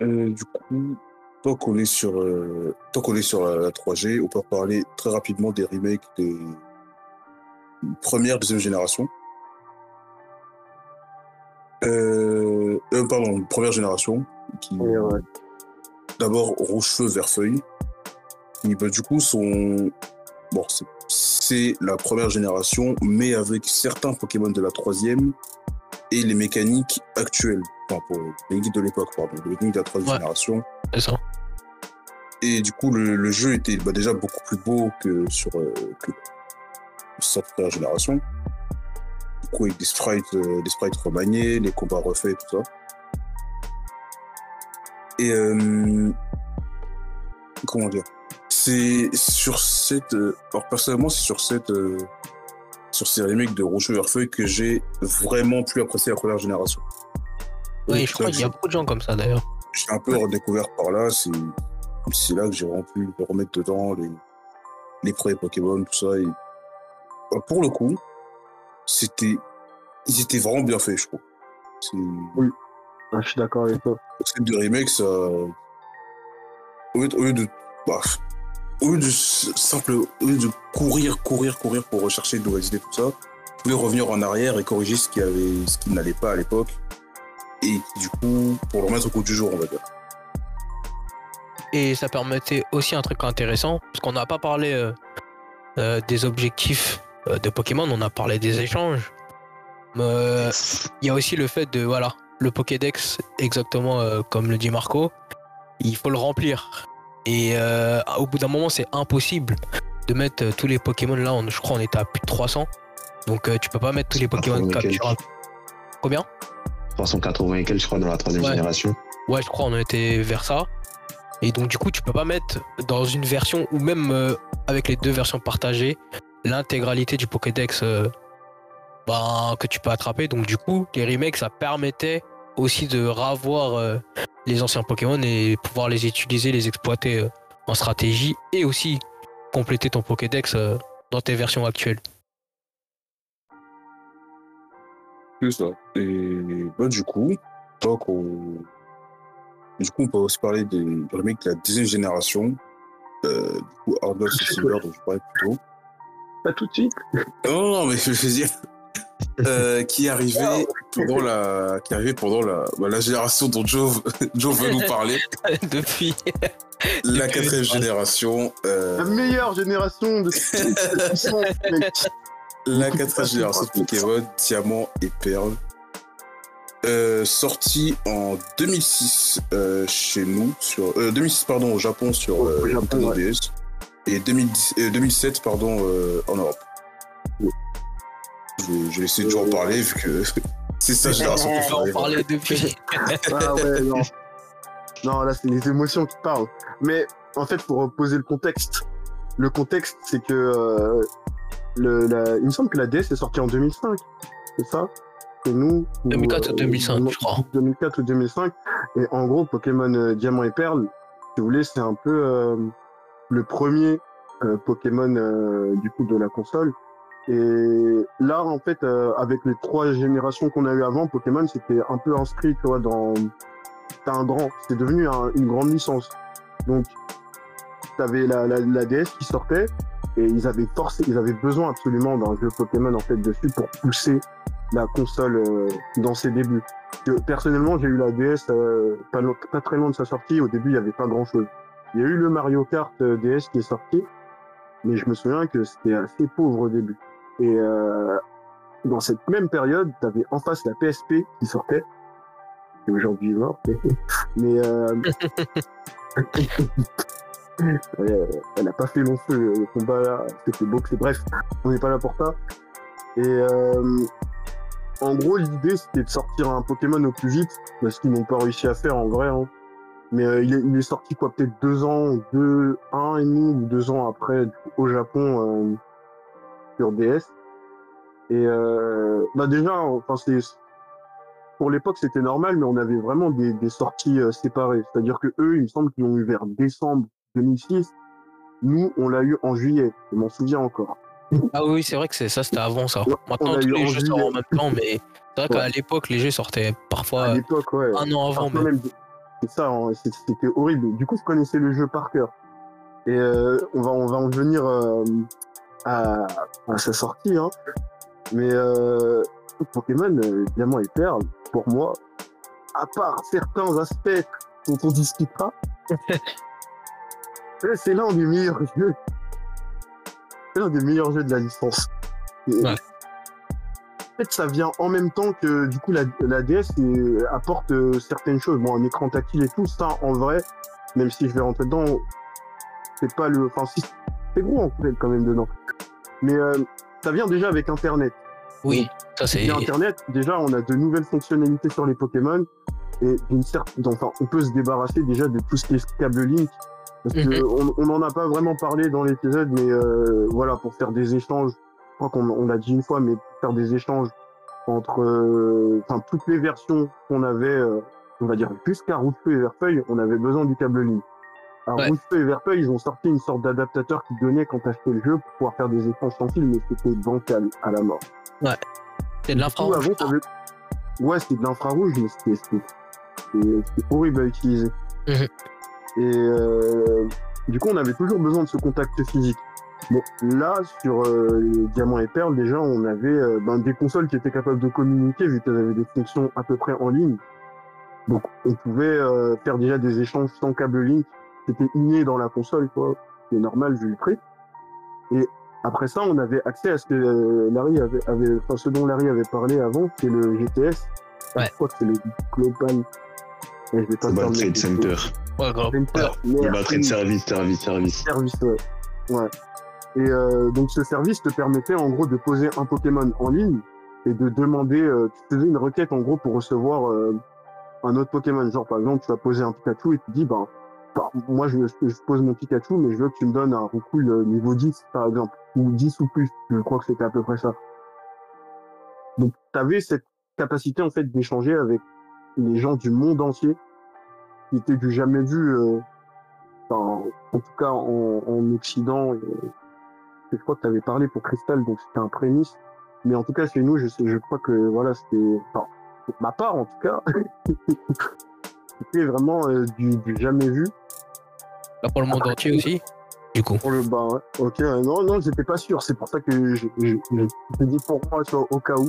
Euh, du coup, tant qu'on est sur, euh, tant qu'on est sur la, la 3G, on peut parler très rapidement des remakes des première, deuxième génération. Euh, euh, pardon, première génération. Qui, Ouais, ouais. D'abord rouge feu, vert feuille. Qui, bah, du coup, sont. Bon, c'est la première génération, mais avec certains Pokémon de la troisième et les mécaniques actuelles. Enfin, pour les mécaniques de l'époque, pardon. Les mécaniques de la troisième Ouais. génération. C'est ça. Et du coup, le, le jeu était bah, déjà beaucoup plus beau que sur euh, que première génération. Du coup, avec des sprites, euh, des sprites remaniés, les combats refaits, tout ça. Et euh, comment dire? C'est sur cette. euh, alors personnellement, c'est sur cette. Euh, sur ces remakes de Rouge Feuille que j'ai vraiment plus apprécié la première génération. Oui, Donc, je crois là, qu'il y a beaucoup de gens comme ça d'ailleurs. j'ai un peu redécouvert par là. C'est c'est là que j'ai vraiment pu me remettre dedans les, les premiers Pokémon, tout ça. Et bah, pour le coup, c'était ils étaient vraiment bien faits, je trouve. Ah, je suis d'accord avec toi. cette de remake, ça au lieu de, au lieu de bah, au lieu de simple au lieu de courir, courir, courir pour rechercher de nouvelles tout ça, pouvez revenir en arrière et corriger ce qui avait ce qui n'allait pas à l'époque. Et du coup, pour le remettre au goût du jour, on va dire. Et ça permettait aussi un truc intéressant, parce qu'on n'a pas parlé euh, euh, des objectifs euh, de Pokémon, on a parlé des échanges. Mais il y a aussi le fait de, voilà, le Pokédex, exactement comme le dit Marco, il faut le remplir. Et euh, au bout d'un moment, c'est impossible de mettre euh, tous les Pokémon là, on- je crois on était à plus de 300. Donc euh, tu peux pas mettre tous les Pokémon 380 et quelques. capturables. Combien? 380 et quelques, je crois, dans la troisième Ouais. génération. Ouais, je crois on était vers ça. Et donc du coup, tu peux pas mettre dans une version ou même euh, avec les deux versions partagées l'intégralité du Pokédex euh, ben, que tu peux attraper. Donc du coup, les remakes ça permettait aussi de ravoir euh, les anciens Pokémon et pouvoir les utiliser, les exploiter euh, en stratégie et aussi compléter ton Pokédex euh, dans tes versions actuelles. C'est ça. Et bah, du coup, donc on... du coup, on peut aussi parler des remakes de la deuxième génération. Euh, du coup, Ardos et Silver, dont je parlais plus tôt. Pas tout de suite. Non, non, mais je veux dire. Euh, qui est arrivé pendant la qui arrivé pendant la, bah, la génération dont Joe, Joe veut nous parler Depuis. la Depuis- quatrième génération euh, La meilleure génération de. La quatrième génération de Pokémon, Diamant et Perle. Euh, sorti en 2006 euh, chez nous, sur, euh, 2006 pardon au Japon sur euh, Nintendo ouais. DS et 2010, euh, 2007 pardon euh, en Europe. Je, je vais essayer de en parler vu que c'est sa génération On préférée. parler depuis. Ah ouais, non. Non, là, c'est les émotions qui parlent. Mais en fait, pour reposer le contexte, le contexte, c'est que euh, le, la- il me semble que la DS est sortie en 2005. C'est ça? Et nous. 2004 ou 2005, je crois. 2004 ou 2005. Et en gros, Pokémon euh, Diamant et Perle, si vous voulez, c'est un peu euh, le premier euh, Pokémon euh, du coup de la console. Et là, en fait, euh, avec les trois générations qu'on a eu avant, Pokémon, c'était un peu inscrit, tu vois, dans c'était un grand, c'était devenu un- une grande licence. Donc, t'avais la, la, la DS qui sortait et ils avaient forcé, ils avaient besoin absolument d'un jeu Pokémon en fait dessus pour pousser la console euh, dans ses débuts. Personnellement, j'ai eu la DS euh, pas, pas très loin de sa sortie. Au début, il y avait pas grand chose. Il y a eu le Mario Kart euh, DS qui est sorti, mais je me souviens que c'était assez pauvre au début. Et euh, dans cette même période, tu avais en face la PSP qui sortait, qui est aujourd'hui morte. Mais euh, elle a pas fait long feu le combat là, c'était beau, c'est bref, on n'est pas là pour ça. Et euh, en gros, l'idée c'était de sortir un Pokémon au plus vite, parce qu'ils n'ont pas réussi à faire en vrai. hein. Mais euh, il, est, il est sorti quoi, peut-être deux ans, deux, un et demi ou deux ans après au Japon sur DS. Et euh, bah déjà, enfin c'est pour l'époque c'était normal, mais on avait vraiment des, des sorties euh, séparées. C'est-à-dire que eux, il me semble qu'ils l'ont eu vers décembre 2006. Nous, on l'a eu en juillet. Je m'en souviens encore. Ah oui, c'est vrai que c'est ça, c'était avant ça. Ouais, Maintenant, tous les jeux juillet. sortent en même temps, mais c'est vrai qu'à l'époque, les jeux sortaient parfois ouais. un an avant. Mais- C'est ça, hein, c'était horrible. Du coup, je connaissais le jeu par cœur. Et euh, on va on va en venir euh, à, à sa sortie, hein. Mais euh, Pokémon euh, Diamant et Perle, pour moi, à part certains aspects dont on discutera, c'est l'un des meilleurs jeux. C'est l'un des meilleurs jeux de la licence. Et- Ouais. En fait, ça vient en même temps que du coup la, la DS apporte euh, certaines choses. Bon, un écran tactile et tout, ça en vrai, même si je vais rentrer dedans, c'est pas le. Enfin, si, c'est gros en fait quand même dedans. Mais euh, ça vient déjà avec Internet. Oui, ça c'est. Et Internet, déjà, on a de nouvelles fonctionnalités sur les Pokémon et d'une certaine, enfin, on peut se débarrasser déjà de tout ce qui est câble link. Parce que Mhm. on, on en a pas vraiment parlé dans l'épisode, mais euh, voilà, pour faire des échanges, je crois qu'on on l'a dit une fois, mais pour faire des échanges entre, euh, enfin, toutes les versions qu'on avait, euh, on va dire jusqu'à Rouge-Feu et Verfeuille, on avait besoin du câble link. Alors, Ouais. Rouge-Feu et Verfeuille, ils ont sorti une sorte d'adaptateur qui donnait quand t'achetais le jeu pour pouvoir faire des échanges sans fil, mais c'était bancal à la mort. C'est de Du l'infrarouge. Ouais, c'était de l'infrarouge, mais c'était- c'était c'était- c'était horrible à utiliser. Mhm. Et euh, du coup, on avait toujours besoin de ce contact physique. Bon, là, sur euh, Diamant et Perle, déjà, on avait euh, ben, des consoles qui étaient capables de communiquer, vu qu'elles avaient des fonctions à peu près en ligne. Donc, on pouvait euh, faire déjà des échanges sans câble link. C'était inné dans la console, quoi. C'est normal vu le prix. Et après ça, on avait accès à ce que euh, Larry avait, avait, enfin, ce dont Larry avait parlé avant, qui est le GTS. Ouais. Je crois que c'est le Global. Et je vais pas Global Trade Center. Ouais. Global Merci. Trade Service, service, service. Service, ouais. ouais. Et euh, donc ce service te permettait en gros de poser un Pokémon en ligne et de demander, euh, tu faisais une requête en gros pour recevoir euh, un autre Pokémon. Genre par exemple, tu vas poser un Pikachu et tu dis, ben, bah, moi je, je pose mon Pikachu, mais je veux que tu me donnes un Roucoule euh, niveau 10 par exemple, ou 10 ou plus. Je crois que c'était à peu près ça. Donc tu avais cette capacité en fait d'échanger avec les gens du monde entier qui étaient du jamais vu. euh, enfin, en tout cas en, en Occident. Et, je crois que tu avais parlé pour Crystal, donc c'était un prémisse. Mais en tout cas, chez nous, je, sais, je crois que voilà, c'était, enfin, ma part en tout cas, c'était vraiment euh, du, du jamais vu. Bah, pour le monde entier aussi. Du coup. Pour le bas, ouais. Ok, ouais. non, non, j'étais pas sûr. C'est pour ça que je, je, je, je dis pour moi, tu vois, au cas où.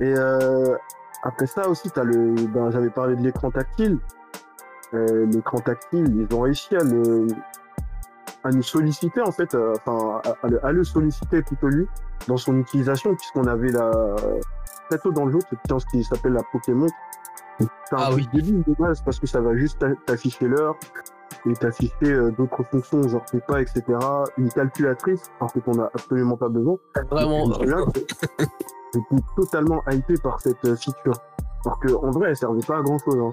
Et euh, après ça aussi, t'as le, ben, j'avais parlé de l'écran tactile. Euh, l'écran tactile, ils ont réussi à le, à nous solliciter en fait, euh, enfin, à, à le, à le solliciter plutôt lui dans son utilisation, puisqu'on avait la, très tôt dans le jeu, cette science qui s'appelle la Pokémon. C'est un Ah oui. débile de base parce que ça va juste t'a- t'afficher l'heure et t'afficher euh, d'autres fonctions, genre tes pas, etc. Une calculatrice, parce que t'en as absolument pas besoin. Vraiment. J'étais totalement hypé par cette euh, feature. Alors que en vrai, elle servait pas à grand chose. Hein.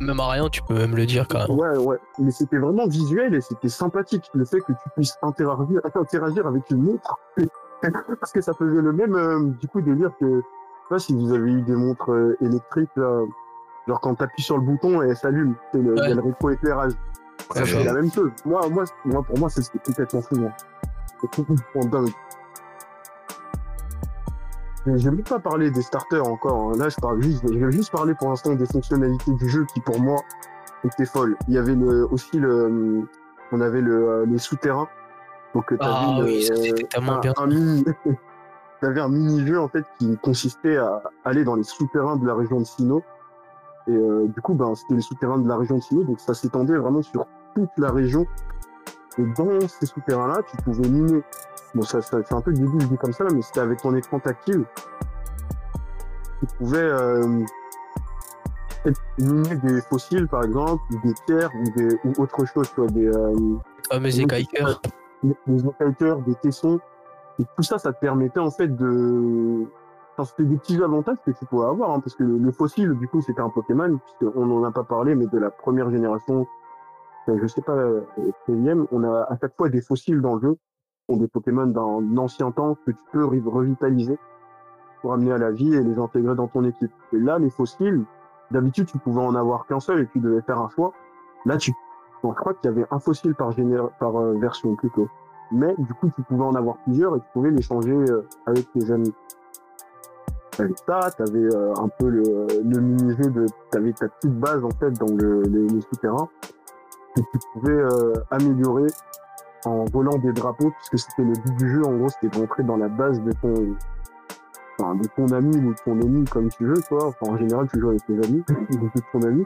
Même à rien, tu peux même le dire carrément. Ouais, ouais. Mais c'était vraiment visuel et c'était sympathique. Le fait que tu puisses interagir, interagir avec une montre. Parce que ça faisait le même, euh, du coup, délire que, je sais pas si vous avez eu des montres électriques, là. Genre quand t'appuies sur le bouton et elle s'allume. C'est le, il y a Ouais. le rétroéclairage. Ça fait la même chose. Moi, moi, moi pour moi, c'est complètement fou. Moi. C'est complètement dingue. Mais J'ai même pas parlé des starters encore. hein. Là, je parle juste, je vais juste parler pour l'instant des fonctionnalités du jeu qui, pour moi, étaient folles. Il y avait le, aussi le, on avait le, euh, les souterrains. Donc, t'avais Ah oui, euh, tellement un, bien. un mini, t'avais un mini-jeu, en fait, qui consistait à aller dans les souterrains de la région de Sino. Et, euh, du coup, ben, c'était les souterrains de la région de Sino. Donc, ça s'étendait vraiment sur toute la région. Et dans ces souterrains-là, tu pouvais miner. Bon, ça, ça c'est un peu débile dit comme ça, mais c'était avec ton écran tactile. Tu pouvais euh, miner des fossiles, par exemple, ou des pierres, ou, des, ou autre chose, tu vois, des, euh, Les fameux écailleurs. des, des écailleteurs, des tessons. Et tout ça, ça te permettait en fait de... Enfin, c'était des petits avantages que tu pouvais avoir, hein, parce que le, le fossile, du coup, c'était un Pokémon, puisqu'on n'en a pas parlé, mais de la première génération, euh, je sais pas, euh, quatrième, on a à chaque fois des fossiles dans le jeu, sont des Pokémon d'un ancien temps que tu peux re- revitaliser pour amener à la vie et les intégrer dans ton équipe. Et là, les fossiles, d'habitude, tu pouvais en avoir qu'un seul et tu devais faire un choix. Là, tu, bon, je crois qu'il y avait un fossile par, géné- par euh, version plutôt. Mais du coup, tu pouvais en avoir plusieurs et tu pouvais les changer euh, avec tes amis. T'avais ça, t'avais euh, un peu le, le mini-jeu de, t'avais ta petite base en fait dans le, les, les souterrains que tu pouvais euh, améliorer en volant des drapeaux puisque c'était le but du jeu. En gros, c'était d'entrer dans la base de ton, enfin, de ton ami ou de ton ennemi comme tu veux, toi. Enfin, en général, tu joues avec tes amis, de ton ami.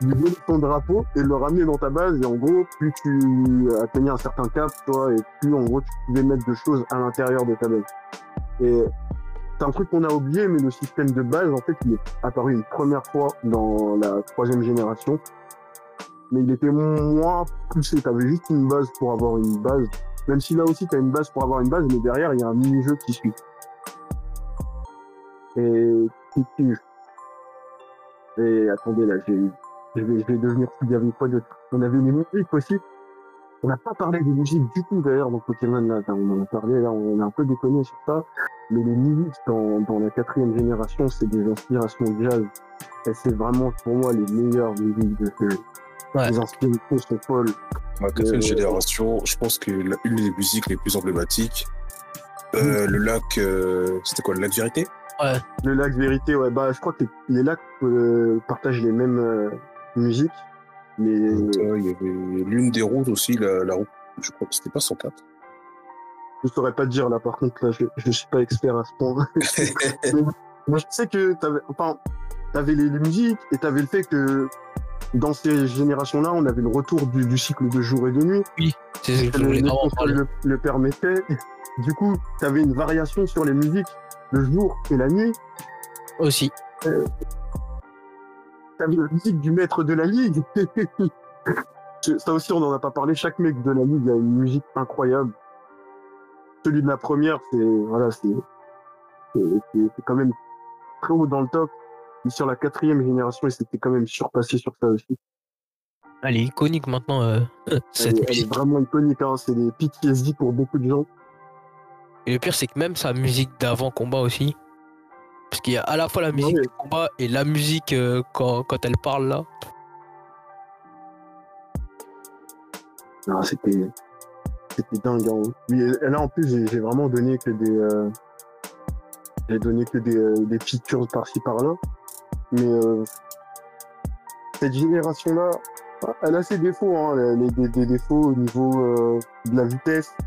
Tu voler ton drapeau et le ramener dans ta base. Et en gros, plus tu atteignais un certain cap, toi, et plus en gros tu pouvais mettre de choses à l'intérieur de ta base. Et c'est un truc qu'on a oublié, mais le système de base, en fait, il est apparu une première fois dans la troisième génération. Mais il était moins poussé. T'avais juste une base pour avoir une base. Même si là aussi, t'as une base pour avoir une base, mais derrière, il y a un mini-jeu qui suit. Et. Et attendez, là, je vais, devenir y avait quoi d'autre On avait les musiques aussi. On n'a pas parlé des musiques du tout d'ailleurs dans Pokémon là. On en a parlé là, on a un peu déconné sur ça. Mais les musiques dans, dans la quatrième génération, c'est des inspirations jazz. Et c'est vraiment pour moi les meilleures musiques de ce jeu. Ouais. Les inspirations sont folles. Ma quatrième Euh, génération, je pense que la- une des musiques les plus emblématiques, euh, le lac, euh, c'était quoi, le lac Vérité? Le lac vérité, ouais, bah je crois que les, les lacs euh, partagent les mêmes euh, musiques. Mais Euh, Il y avait l'une des routes aussi, la, la route, je crois que c'était pas 104. je saurais pas te dire là par contre là je, je suis pas expert à ce point. Moi je sais que t'avais enfin t'avais les, les musiques et t'avais le fait que dans ces générations là on avait le retour du, du cycle de jour et de nuit. C'est ce que parler. le, le permettaient. Du coup t'avais une variation sur les musiques le jour et la nuit. Aussi. T'avais la musique du maître de la ligue. Ça aussi, on n'en a pas parlé. Chaque mec de la ligue a une musique incroyable. Celui de la première, c'est voilà, c'est quand même très haut dans le top. Mais sur la quatrième génération, il s'était quand même surpassé sur ça aussi. Elle est iconique maintenant, euh, Elle, cette elle est musique. vraiment iconique. Hein. C'est des PTSD pour beaucoup de gens. Et le pire, c'est que même sa musique d'avant-combat aussi. Parce qu'il y a à la fois la musique du combat et la musique euh, quand, quand elle parle là. Non, c'était c'était dingue. Hein. Là, en plus, j'ai vraiment donné que des euh, j'ai donné que des, euh, des features par-ci par-là. Mais euh, cette génération-là, elle a ses défauts, hein, elle a des, des défauts au niveau euh, de la vitesse.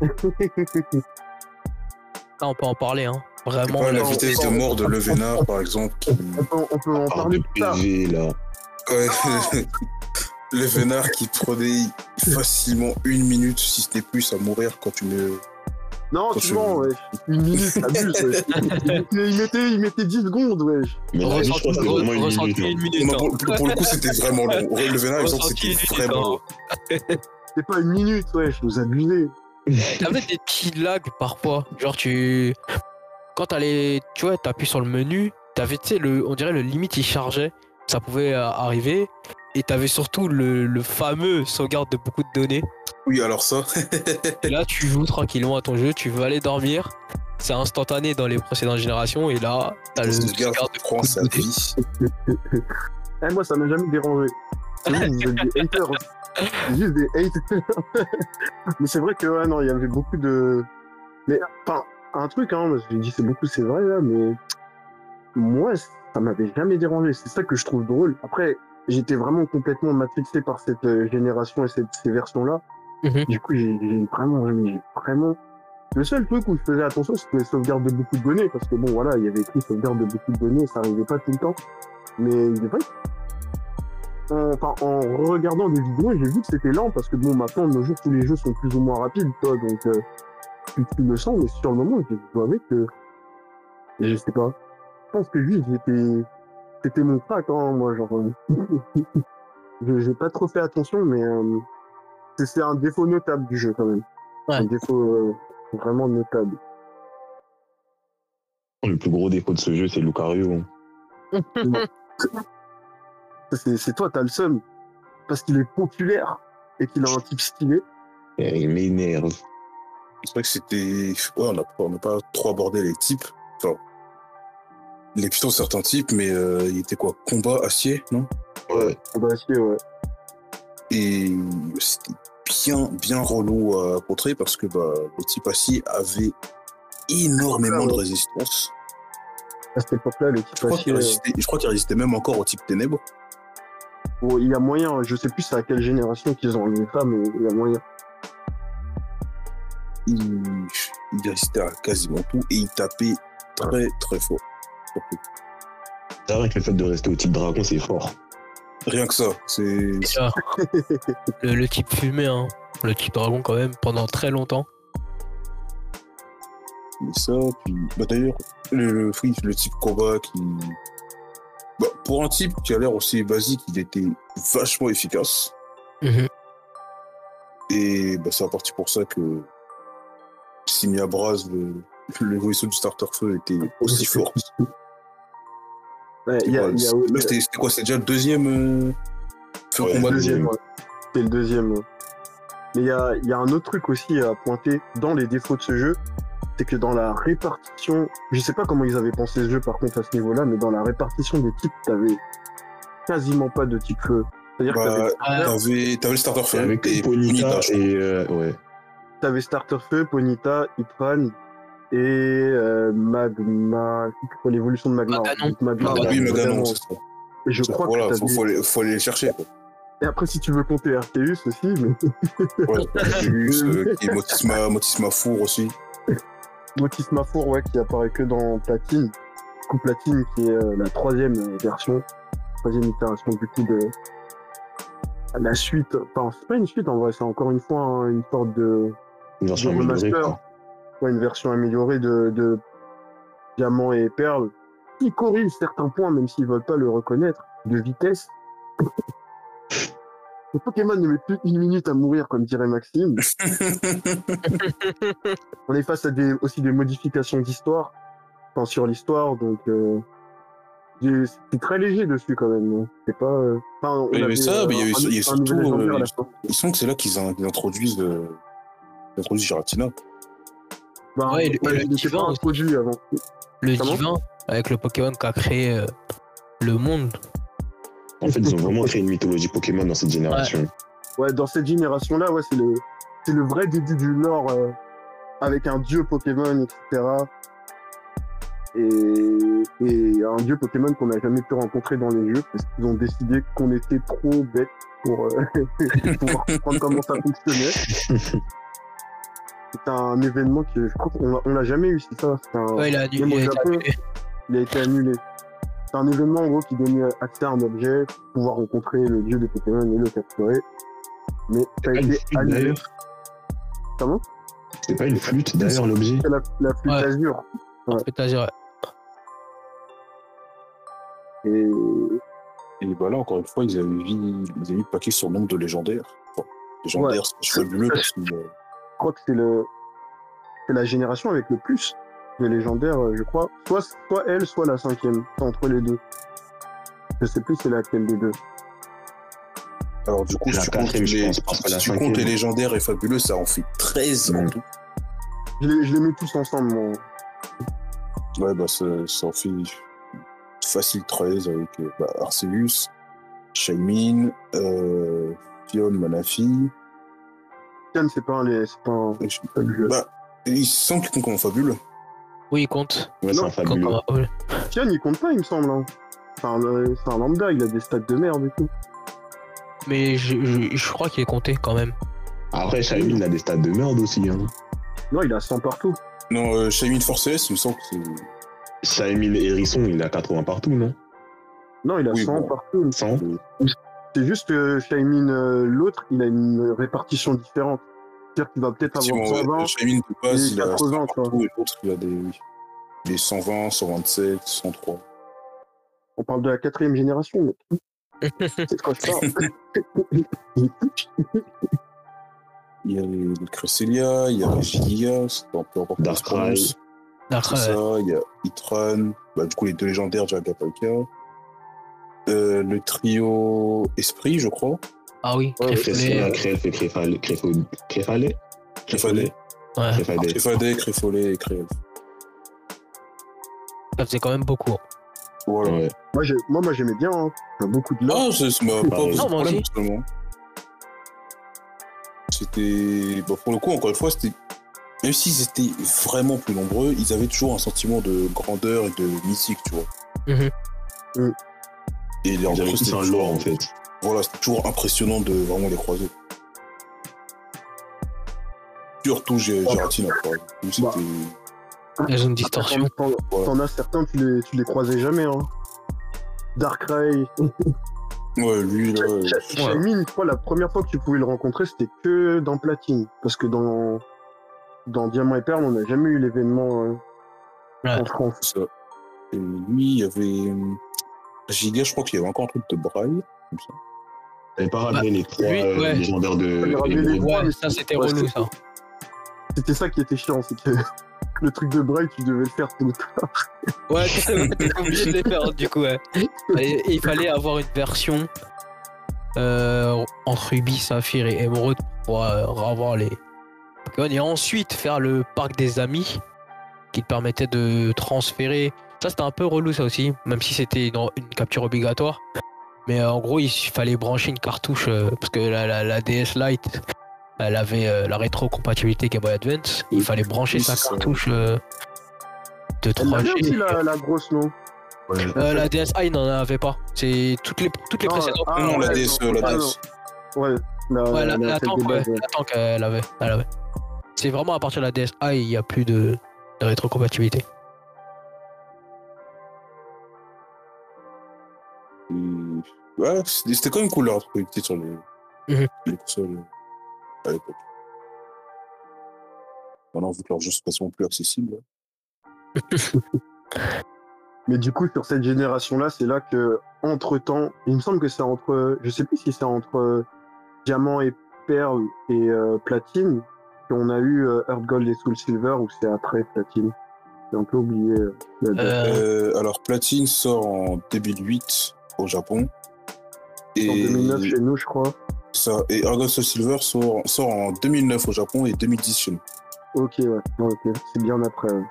Là, on peut en parler, hein. C'est Vraiment. pas la vitesse de mort de Levenard, par exemple. qui- on, peut, on peut en Par parler plus tard. Là. Ouais. Levenard qui prenait facilement une minute, si c'était plus, à mourir quand tu me. Non, Quand tu- ouais. Une minute, abuse. ouais. Il, mettait, il, mettait, il mettait 10 secondes, ouais. Mais là, je crois que vraiment une minute. hein. une minute. Non, hein. pour, pour le coup, c'était vraiment long. Levenard, il une c'était vraiment long. C'est pas une minute, ouais, je nous abusais. T'avais des petits lags parfois. Genre, tu. Quand t'allais. Tu vois, t'appuies sur le menu, t'avais, tu sais, le... on dirait le limite il chargeait. Ça pouvait euh, arriver. Et t'avais surtout le, le fameux sauvegarde de beaucoup de données. Oui, alors ça. Et là, tu joues tranquillement à ton jeu, tu veux aller dormir. C'est instantané dans les précédentes générations. Et là, t'as le sauvegarde de beaucoup de sa données. vie. Eh, moi, ça m'a jamais dérangé. C'est êtes des haters. Juste des haters. Mais c'est vrai que, ouais, non, il y avait beaucoup de. Mais, enfin, un truc, hein, j'ai dit c'est beaucoup, c'est vrai, là, mais. Moi, ça m'avait jamais dérangé. C'est ça que je trouve drôle. Après, j'étais vraiment complètement matrixé par cette euh, génération et cette, ces versions-là. Mhm. Du coup, j'ai vraiment, j'ai vraiment. Le seul truc où je faisais attention, c'était les sauvegardes de beaucoup de données, parce que bon, voilà, il y avait écrit sauvegarde de beaucoup de données, ça arrivait pas tout le temps. Mais il est vrai que- en, enfin, en regardant des vidéos, j'ai vu que c'était lent, parce que bon, maintenant, de nos jours, tous les jeux sont plus ou moins rapides, toi, donc euh, tu, tu le sens, mais sur le moment, je dois avouer que. Je sais pas. Je pense que lui, j'étais. C'était mon crack, hein, moi, genre. euh, je- J'ai pas trop fait attention, mais. euh, c'est- un défaut notable du jeu, quand même. Ouais. Un défaut euh, vraiment notable. Le plus gros défaut de ce jeu, c'est Lucario. C'est c'est toi, t'as le seum. Parce qu'il est populaire et qu'il a un type stylé. Et Il m'énerve. C'est vrai que c'était. Ouais, on n'a on pas trop abordé les types. Enfin, les pitons de certains types, mais euh, il était quoi? Combat, acier, non? Ouais. Bah, si, ouais. Et c'était bien, bien relou à contrer parce que bah, le type acier avait énormément de résistance. À cette époque-là, le type Je crois acier, résistait, je crois qu'il résistait même encore au type ténèbres. bon, il y a moyen, je sais plus c'est à quelle génération qu'ils ont enlevé ça, mais il y a moyen. Il, il résistait à quasiment tout et il tapait très très fort. C'est vrai que le fait de rester au type dragon, c'est fort. Rien que ça, c'est le, le type fumé, hein. Le type dragon, quand même, pendant très longtemps. c'est ça. Puis, bah d'ailleurs, le, le, oui, le type combat qui. Bah, pour un type qui a l'air aussi basique, il était vachement efficace. Mhm. Et bah, c'est à partir pour ça que mis à Braz, le, l'évolution du starter feu était aussi forte. Ouais, il y a, il y a- Là, c'était c'était quoi C'était déjà le deuxième euh, feu Ouais, le combat de- deuxième, ouais. C'est le deuxième. ouais. Mais il y a, il y a un autre truc aussi à pointer dans les défauts de ce jeu, c'est que dans la répartition, je sais pas comment ils avaient pensé ce jeu par contre à ce niveau-là, mais dans la répartition des types, t'avais quasiment pas de type feu. C'est-à-dire que Bah, t'avais- Ah, T'avais t'avais le starter Et feu avec et Ponita crois. et. euh, ouais. T'avais Starter Feu, Ponita, Itran et euh, Magma, pour l'évolution de Magma. Maganon. Magma, Ah, oui, Maganon, Maganon. c'est ça. Et je crois voilà, que faut, faut, aller, faut aller les chercher. Quoi. Et après, si tu veux compter Arceus aussi, mais Ouais, Arceus, euh, qui est Motisma, Motisma Four aussi. Motis Mafour, ouais, qui apparaît que dans Platine. Du coup, Platine, qui est euh, la troisième euh, version, troisième itération du coup de la suite. Enfin, c'est pas une suite en vrai, c'est encore une fois hein, une sorte de Une version améliorée, remaster, quoi. ouais, une version améliorée de, de Diamant et Perle, qui corrige certains points, même s'ils veulent pas le reconnaître, de vitesse. Le Pokémon ne met plus une minute à mourir, comme dirait Maxime. On est face à des, aussi des modifications d'histoire, enfin sur l'histoire, donc euh, c'est très léger dessus quand même. non C'est pas. euh, Enfin, on Mais- mais avait, ça, mais il y avait- un- il y a surtout, euh. Il semble que c'est là qu'ils in- ils introduisent, euh, ils introduisent Giratina. Ben, Ouais, le- le divin introduit avant. Le Comment divin, avec le Pokémon qui a créé euh, le monde. En fait, ils ont vraiment créé une mythologie Pokémon dans cette génération. Ouais, dans cette génération-là, ouais, c'est le, c'est le vrai début du lore euh, avec un dieu Pokémon, etc. Et, et un dieu Pokémon qu'on n'a jamais pu rencontrer dans les jeux parce qu'ils ont décidé qu'on était trop bêtes pour euh, pouvoir comprendre comment ça fonctionnait. C'est un événement que je crois qu'on l'a- on l'a jamais eu, c'est ça. C'est un- Ouais, il a, Même il a Japon. annulé. il a été annulé. C'est un événement en gros qui donnait accès à un objet, pouvoir rencontrer le dieu des Pokémon et le capturer. Mais ça a été flûte, annulé. Comment? C'est pas une flûte d'ailleurs l'objet C'est la, la flûte Ouais. azur. Peut-être, ouais. Et Et bah là, encore une fois, ils avaient mis, ils avaient mis le paquet sur le nombre de légendaires. Enfin, légendaires, c'est fabuleux parce que. Je crois que c'est le c'est la génération avec le plus de légendaires, euh, je crois. Soit, soit elle, soit la cinquième. C'est entre les deux. Je sais plus c'est laquelle des deux. Alors, du coup, La si tu comptes quatrième, je les, pense, si tu comptes les légendaires et fabuleux, ça en fait 13 en Mm. tout. Je les, je les mets tous ensemble, moi. Ouais, bah, ça, ça en fait facile 13 avec euh, bah, Arceus, Shaymin, euh, Fion, Manafi. Tiens, c'est pas un, les- c'est pas un, Et je- pas le jeu. Bah, il semble qu'ils comptent comme fabuleux. Oui, il compte. Ouais, c'est Non, un fabuleux. il compte pas, il me semble. hein. C'est un, euh, c'est un lambda, il a des stats de merde et tout. Mais je, je, je crois qu'il est compté quand même. Après, Shaymin il a des stats de merde aussi. Hein. Non, il a 100 partout. Non, euh, Force S, il me semble que c'est. Shaymin Hérisson, il a 80 partout, non? Non, il a Oui, 100 bon. partout. 100 C'est juste que Shaymin, euh, l'autre, il a une répartition différente. C'est-à-dire qu'il va peut-être avoir Effectivement, 120. ouais, Shaymin de base, et il a 80, 100 partout, et l'autre, il a des, des 120, 127, 103. On parle de la quatrième génération, mais c'est de quoi je parle. Il y a les, les Cresselia, il y a les Giga, c'est un peu encore ça, il y a Itran, bah, du coup les deux légendaires Jagapalka. Euh, le trio Esprit, je crois. ah oui, Ouais, Créfalé. Créfalé Créfadé. Créfadé, Créfolé et Créel. ça faisait quand même beaucoup. Voilà. Ouais. moi, j'ai- moi, moi, j'aimais bien. Hein. Il y a beaucoup de. Ah, c'est c'est- bah, pas Non, problème. C'était. Bah, pour le coup, encore une fois, c'était même s'ils étaient vraiment plus nombreux, ils avaient toujours un sentiment de grandeur et de mystique, tu vois. Mhm. Mm. Et les que c'est un lore en fait. Voilà, c'était toujours impressionnant de vraiment les croiser. Surtout Gé- Gératine, C'était. Elles ont une distorsion. T'en- as certains, tu les, tu les croisais jamais. Hein. Darkrai, Ouais, lui, là. euh, Shaymin, je crois, la première fois que tu pouvais le rencontrer, c'était que dans Platine. Parce que dans, dans Diamant et Perle, on n'a jamais eu l'événement euh, Ouais. en France. c'est ça. Et lui, il y avait. Giga, je crois qu'il y avait encore un truc de braille. Comme ça. T'avais pas ramené les trois euh, ouais. légendaires de. Ouais, ça c'était relou ça. C'était ça qui était chiant, c'est que le truc de Braille, tu devais le faire tout le temps. Ouais, t'étais t'étais obligé de les faire du coup, ouais. Et, il fallait avoir une version euh, entre Ruby, Saphir et Émeraude pour euh, avoir les Pokémon. Et ensuite faire le parc des amis qui te permettait de transférer. Ça c'était un peu relou ça aussi, même si c'était une, une capture obligatoire. Mais euh, en gros, il fallait brancher une cartouche euh, parce que la, la- la DS Lite, elle avait euh, la rétrocompatibilité Game Boy Advance. Il fallait brancher Oui, sa cartouche euh, de Elle avait 3G. aussi la, la grosse, non Ouais. Euh, la DSi n'en avait pas. C'est toutes les toutes les Non, précédentes. ah, non, la ouais, DS, euh, la ah, DS. Ouais, la, ouais, la, la, la celle tank, ouais, base, ouais. la tank, elle avait, elle avait. C'est vraiment à partir de la DSi, il n'y a plus de, de rétrocompatibilité. Ouais, c'était quand même cool leur truc sur les, Mhm. les consoles euh, à l'époque. Maintenant, vu que leurs jeux sont plus accessibles. Mais du coup, sur cette génération-là, c'est là que, entre temps, il me semble que c'est entre, je sais plus si c'est entre euh, Diamant et Perle et euh, Platine qu'on a eu euh, Earth Gold et Soul Silver ou c'est après Platine? J'ai un peu oublié. euh. Euh, Euh, alors, Platine sort en 2008 au Japon. Et, en 2009 chez nous, je crois. ça, et Argos Silver sort, sort en 2009 au Japon et 2010 chez nous. Ok, ouais. C'est bien après. ouais.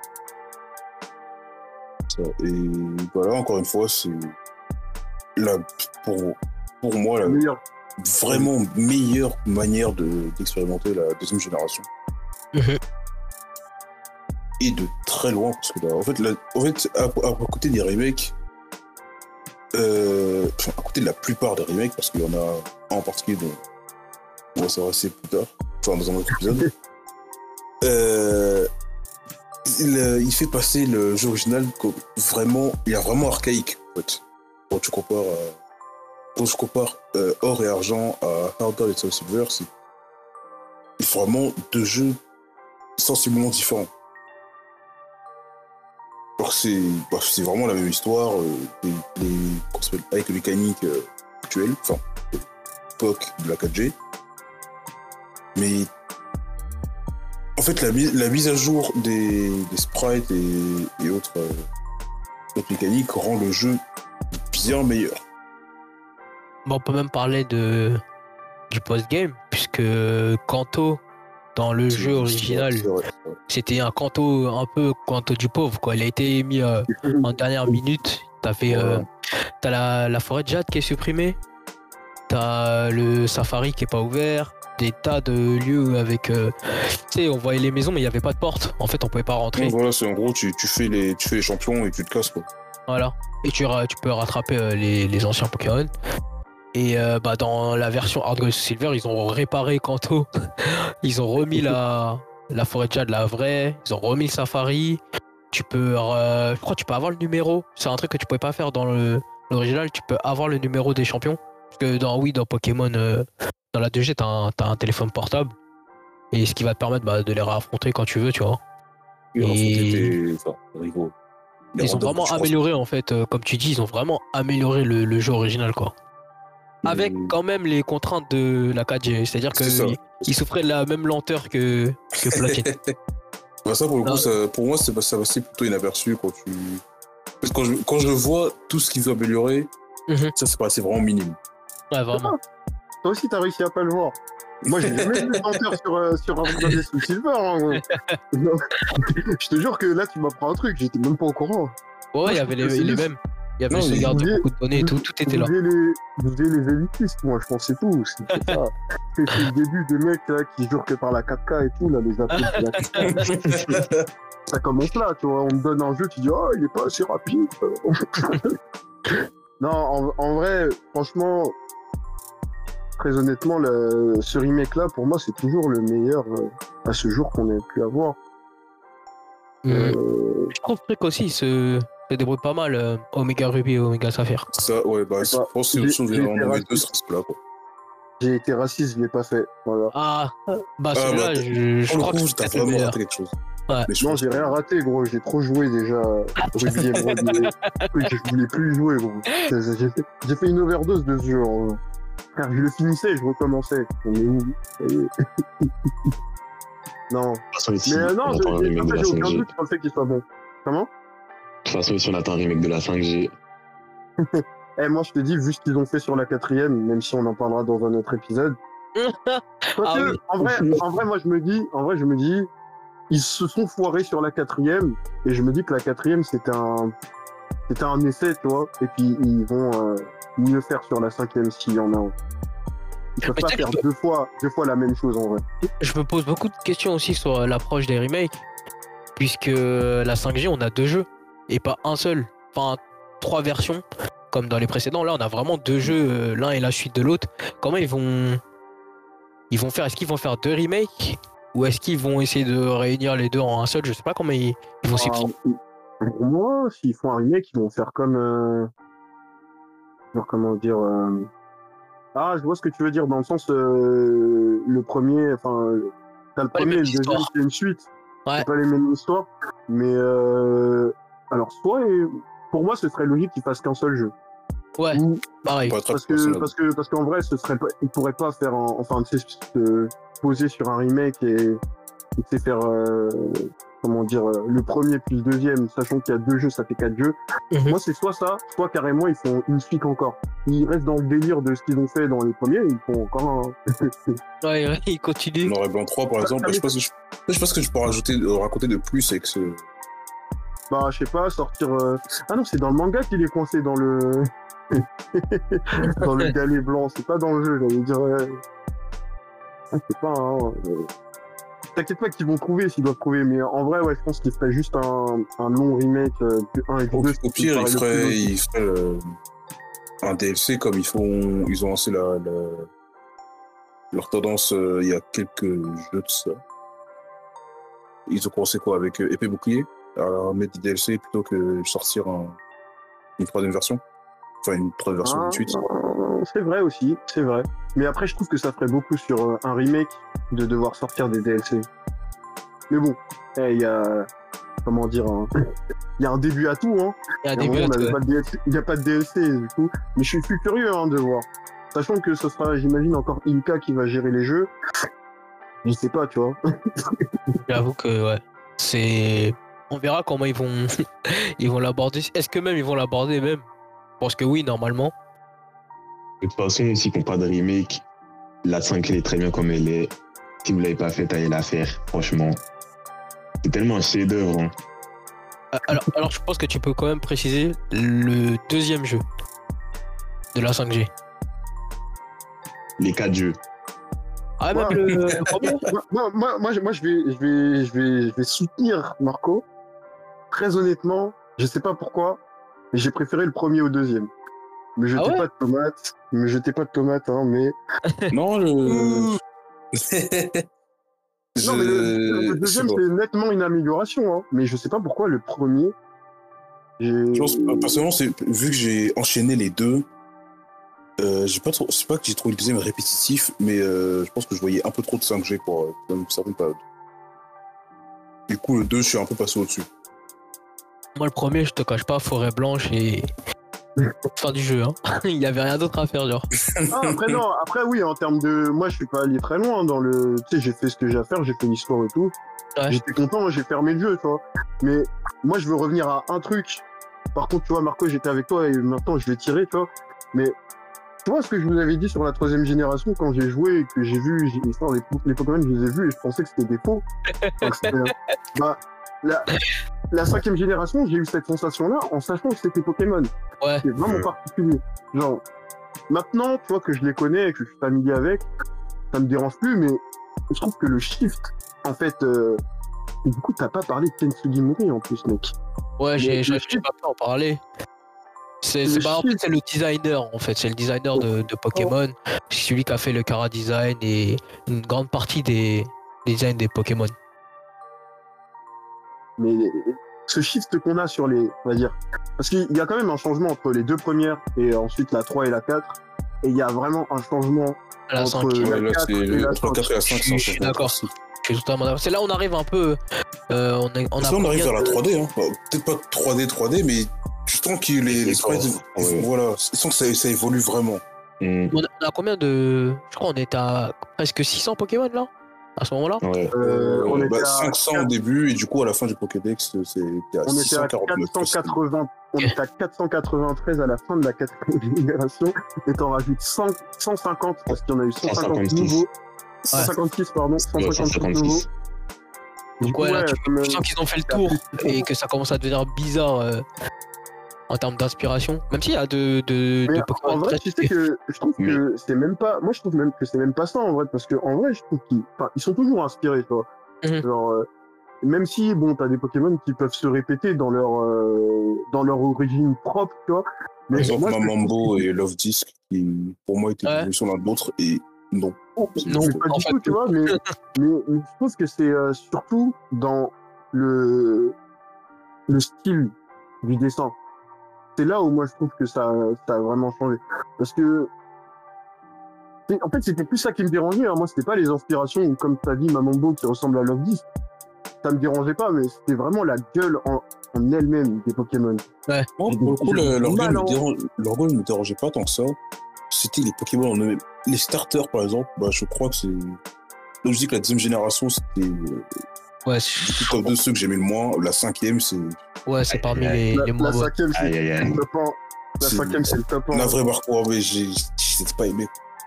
Ça. Et voilà, encore une fois, c'est la, pour, pour moi la Meilleur. vraiment meilleure manière de- d'expérimenter la deuxième génération. Mhm. Et de très loin, parce que là, en fait, là, en fait à, à- à côté des remakes, de la plupart des remakes, parce qu'il y en a un en particulier dont on va s'intéresser plus tard, enfin dans un autre épisode, euh, il, euh, il fait passer le jeu original comme vraiment, il est vraiment archaïque, en fait. Quand tu compares, à- quand je compare euh, Or et Argent à Hard et Soul Silver, c'est vraiment deux jeux sensiblement différents. C'est bah, c'est vraiment la même histoire, euh, avec les mécaniques euh, actuelles, enfin, l'époque de la 4G. Mais en fait, la, mise- à jour des, sprites et, euh, autres mécaniques rend le jeu bien meilleur. on peut même parler de du post-game, puisque Kanto, dans le jeu original, c'était un Kanto un peu Kanto du pauvre, quoi. Il a été mis euh, en dernière minute. T'as fait, euh, t'as la, la forêt de jade qui est supprimée. T'as le safari qui est pas ouvert. Des tas de lieux avec, euh, tu sais, on voyait les maisons mais il y avait pas de porte. En fait, on pouvait pas rentrer. Donc voilà, c'est en gros, tu, tu, fais les, tu fais les champions et tu te casses, quoi. Voilà. Et tu, tu peux rattraper euh, les, les anciens Pokémon. Et euh, bah, dans la version Hard Gold Silver, ils ont réparé Kanto. ils ont remis la, la forêt de jade, la vraie. Ils ont remis le safari. Tu peux, euh, je crois que tu peux avoir le numéro. C'est un truc que tu pouvais pas faire dans l'original. Tu peux avoir le numéro des champions. Parce que dans, oui, dans Pokémon, euh, dans la 2G, t'as un, t'as un téléphone portable. Et ce qui va te permettre bah, de les réaffronter quand tu veux, tu vois. Et, Et- enfin, Ils ont vraiment amélioré en fait, euh, comme tu dis, ils ont vraiment amélioré le, le jeu original quoi. Avec quand même les contraintes de la 4G, c'est-à-dire C'est ils souffraient de la même lenteur que, que Platine. Bah, ça, pour le coup, ça- pour moi, c'est ça passait plutôt inaperçu quand tu. Parce que quand je, quand je vois tout ce qu'ils ont amélioré, Mhm. ça, ça paraissait vraiment minime. ouais, vraiment. Toi aussi, t'as réussi à pas le voir. Moi, j'ai jamais vu de lenteur sur, euh, sur Gold et Soul Silver. hein. Je te jure que là, tu m'apprends un truc. J'étais même pas au courant. Ouais, il y avait les, c'est mêmes. Il y avait Non, ce de beaucoup de données et tout, tout était là. les, vous les élitistes, moi, je pensais tout. C'était le début des mecs là, qui jurent que par la 4K et tout, là, les appels de la 4K. Ça commence là, tu vois. On me donne un jeu, tu dis, oh, il est pas assez rapide. non, en, en vrai, franchement, très honnêtement, le, ce remake-là, pour moi, c'est toujours le meilleur euh, à ce jour qu'on ait pu avoir. Euh, Je trouve Trick aussi se, se débrouille pas mal, euh, Omega Ruby et Omega Sapphire. Ça, ouais, bah, je pense que devait en été nommer deux, ce là, quoi. J'ai été raciste, je l'ai pas fait. Voilà. Ah, bah Ah, celui-là, bah, je, je crois que coup, c'est t'as vraiment raté quelque chose. Ouais. Mais je Non, j'ai que- rien raté, gros. J'ai trop joué déjà. Ruby Emerald, mais truc, je voulais plus jouer, gros. J'ai fait, j'ai fait une overdose de ce jeu. Frère, je le finissais, je recommençais. Non. Ici, Mais euh, non, j'ai aucun 5G. doute sur le fait qu'il soit bon. Comment? Toute façon, ici, on attend un remake de la 5G. Eh, moi, je te dis, vu ce qu'ils ont fait sur la quatrième, même si on en parlera dans un autre épisode. Ah oui. en, vrai, en vrai, moi, je me dis, en vrai, je me dis, ils se sont foirés sur la quatrième, et je me dis que la quatrième, c'était un, c'était un essai, tu vois, et puis ils vont euh, mieux faire sur la cinquième s'il y en a un. Ils peuvent Mais pas faire que- deux fois, deux fois la même chose, en vrai. Je me pose beaucoup de questions aussi sur euh, l'approche des remakes, puisque la 5G, on a deux jeux, et pas un seul. Enfin, trois versions, comme dans les précédents. Là, on a vraiment deux jeux, euh, l'un et la suite de l'autre. Comment ils vont... Ils vont faire... Est-ce qu'ils vont faire deux remakes? Ou est-ce qu'ils vont essayer de réunir les deux en un seul? Je sais pas comment ils, ils vont s'y Ah, prendre. pour moi, s'ils font un remake, ils vont faire comme. Euh... comment dire. euh, Ah, je vois ce que tu veux dire, dans le sens. euh, le premier. Enfin. T'as le premier et le deuxième, c'est une suite. Ouais. C'est pas les mêmes histoires. Mais. Alors, soit. et- Pour moi, ce serait logique qu'ils fassent qu'un seul jeu. Ouais, Ou- pareil. Parce que parce que parce qu'en vrai ce serait pas ils pourraient pas faire un, enfin tu sais se poser sur un remake et et, tu sais, faire euh, comment dire euh, le premier puis le deuxième sachant qu'il y a deux jeux ça fait quatre jeux Mhm. moi c'est soit ça soit carrément ils font une suite encore ils restent dans le délire de ce qu'ils ont fait dans les premiers ils font encore un Ouais, ouais, ils continuent. Noir et Blanc 3, par exemple, je sais pas ce que je, je sais pas ce que je peux rajouter, raconter de plus avec ce. Bah je sais pas sortir euh, ah non c'est dans le manga qu'il est coincé dans le dans le galet blanc c'est pas dans le jeu j'allais dire euh, ah, c'est pas hein, euh, T'inquiète pas qu'ils vont trouver s'ils doivent trouver, mais en vrai, ouais, je pense qu'ils feraient juste un, un long remake euh, du 1 et du Au, 2. au pire, feraient euh, un DLC comme ils font, ils ont lancé la, la- leur tendance euh, il y a quelques jeux de ça. Ils ont commencé quoi avec euh, épée bouclier? À mettre des DLC plutôt que sortir un- une troisième version. Enfin, une troisième version Ah, de suite. euh, c'est vrai aussi, c'est vrai. Mais après, je trouve que ça ferait beaucoup sur euh, un remake de devoir sortir des DLC. Mais bon, eh, il y a. Comment dire un- Il y a un début à tout, hein. Il y a Il n'y a pas de DLC, du coup. Mais je suis, curieux hein, de voir. Sachant que ce sera, j'imagine, encore Inka qui va gérer les jeux. Je sais pas, tu vois. J'avoue que ouais. C'est. On verra comment ils vont ils vont l'aborder. Est-ce que même ils vont l'aborder même Je pense que oui, normalement. De toute façon, s'ils font pas de remake, la 5 elle est très bien comme elle est. Si vous l'avez pas faite, allez la faire. Franchement, c'est tellement un chef-d'œuvre. hein. Ah, Alors, alors je pense que tu peux quand même préciser le deuxième jeu de la 5G. Les quatre jeux. Ah, même le, le premier moi, moi, moi, moi, je, vais, je, vais, je, vais, je vais soutenir Marco. Très honnêtement, je sais pas pourquoi, mais j'ai préféré le premier au deuxième. Me jetez Ah ouais pas de tomates, me jetez pas de tomates, hein, mais. Non, le. Non, mais le, le Je- deuxième, je c'est nettement une amélioration, hein, mais je sais pas pourquoi le premier. Je pense, personnellement, c'est vu que j'ai enchaîné les deux, euh, j'ai pas trop, c'est pas que j'ai trouvé le deuxième répétitif, mais euh, je pense que je voyais un peu trop de 5G pour euh, dans une certaine période. Du coup, le 2, je suis un peu passé au-dessus. Moi, le premier, je te cache pas, forêt blanche et. fin du jeu, hein. Il y avait rien d'autre à faire, genre. Ah, après, non, après, oui, en termes de. Moi, je suis pas allé très loin dans le. Tu sais, j'ai fait ce que j'ai à faire, j'ai fait l'histoire et tout. Ouais. J'étais content, j'ai fermé le jeu, tu vois. Mais moi, je veux revenir à un truc. Par contre, tu vois, Marco, j'étais avec toi et maintenant, je vais tirer, tu vois. Mais tu vois ce que je vous avais dit sur la troisième génération quand j'ai joué et que j'ai vu j'ai- l'histoire des les Pokémon, je les ai vus et je pensais que c'était des faux. C'était- bah, la- la cinquième génération, j'ai eu cette sensation-là en sachant que c'était Pokémon. Ouais. C'est vraiment Ouais. particulier. Genre, maintenant, tu vois, que je les connais et que je suis familier avec, ça me dérange plus, mais je trouve que le shift, en fait, euh, et du coup, t'as pas parlé de Kensugi Mori en plus, mec. Ouais, j'ai shift- pas pu en parler. C'est bah, en fait, c'est le designer, en fait. C'est le designer de, de Pokémon. C'est celui qui a fait le Cara Design et une grande partie des, des designs des Pokémon. Mais ce shift qu'on a sur les, on va dire, parce qu'il y a quand même un changement entre les deux premières et ensuite la 3 et la 4, et il y a vraiment un changement la Entre- cinquième. la Ouais, là, quatre c'est et le la entre cinq. 4 et la 5, Je suis d'accord. drastique. Je suis totalement d'accord. C'est là où on arrive un peu. euh, on, est- on Parce a que là, on arrive vers la de- 3D, hein. Bon, peut-être pas 3D, 3D, mais tu sens que les, les sprites, corps, ouais. voilà, tu sens que ça, ça évolue vraiment. Hmm, On a, on a combien de. Je crois qu'on est à presque 600 Pokémon là? À ce moment-là ouais. Euh, on Euh, était bah, à 500 au début, et du coup, à la fin du Pokédex, c'était à On était à 649. 480, on était à 493 à la fin de la quatrième génération, et t'en rajoutes 100 150 parce qu'il y en a eu 150 156. nouveaux. 156, pardon, Ouais, 156 nouveaux. 156. Du Donc coup, ouais, là, ouais, tu, quand même, tu sens qu'ils ont fait le tour et que ça commence à devenir bizarre euh, en termes d'inspiration. Même s'il y a de, de, Pokémon en vrai, tu sais que je trouve que c'est même pas. Moi, je trouve même que c'est même pas ça en vrai, parce que en vrai, je trouve qu'ils, enfin, ils sont toujours inspirés, tu vois. Mhm. Genre, euh, même si bon, t'as des Pokémon qui peuvent se répéter dans leur euh, dans leur origine propre, tu vois. Par Mais exemple, moi, que je Mamambo et Love Disc, qui pour moi étaient Ouais. l'évolution l'un de l'autre, et non. C'est Non. pas du tout, tu vois, mais, mais, mais je pense que c'est euh, surtout dans le, le style du dessin. C'est là où moi je trouve que ça, ça a vraiment changé. Parce que, en fait, c'était plus ça qui me dérangeait. hein. Moi, c'était pas les inspirations ou comme tu as dit, Mamambo qui ressemble à Love 10. Ça me dérangeait pas, mais c'était vraiment la gueule en, en elle-même des Pokémon. Moi, pour le coup, gueule en- me dérange- leur gueule me dérangeait pas tant que ça. C'était les Pokémon en eux-mêmes. Les starters, par exemple, bah, je crois que c'est. Là, je dis que la deuxième génération, c'était euh, Ouais, du c'est coup, top de ceux que j'aimais le moins. La cinquième, c'est. ouais, c'est parmi Aïe, les, La, les la moins bonnes. cinquième, c'est le top 1. La cinquième, c'est le top 1. La vraie Barco, mais j'ai j'ai pas aimé.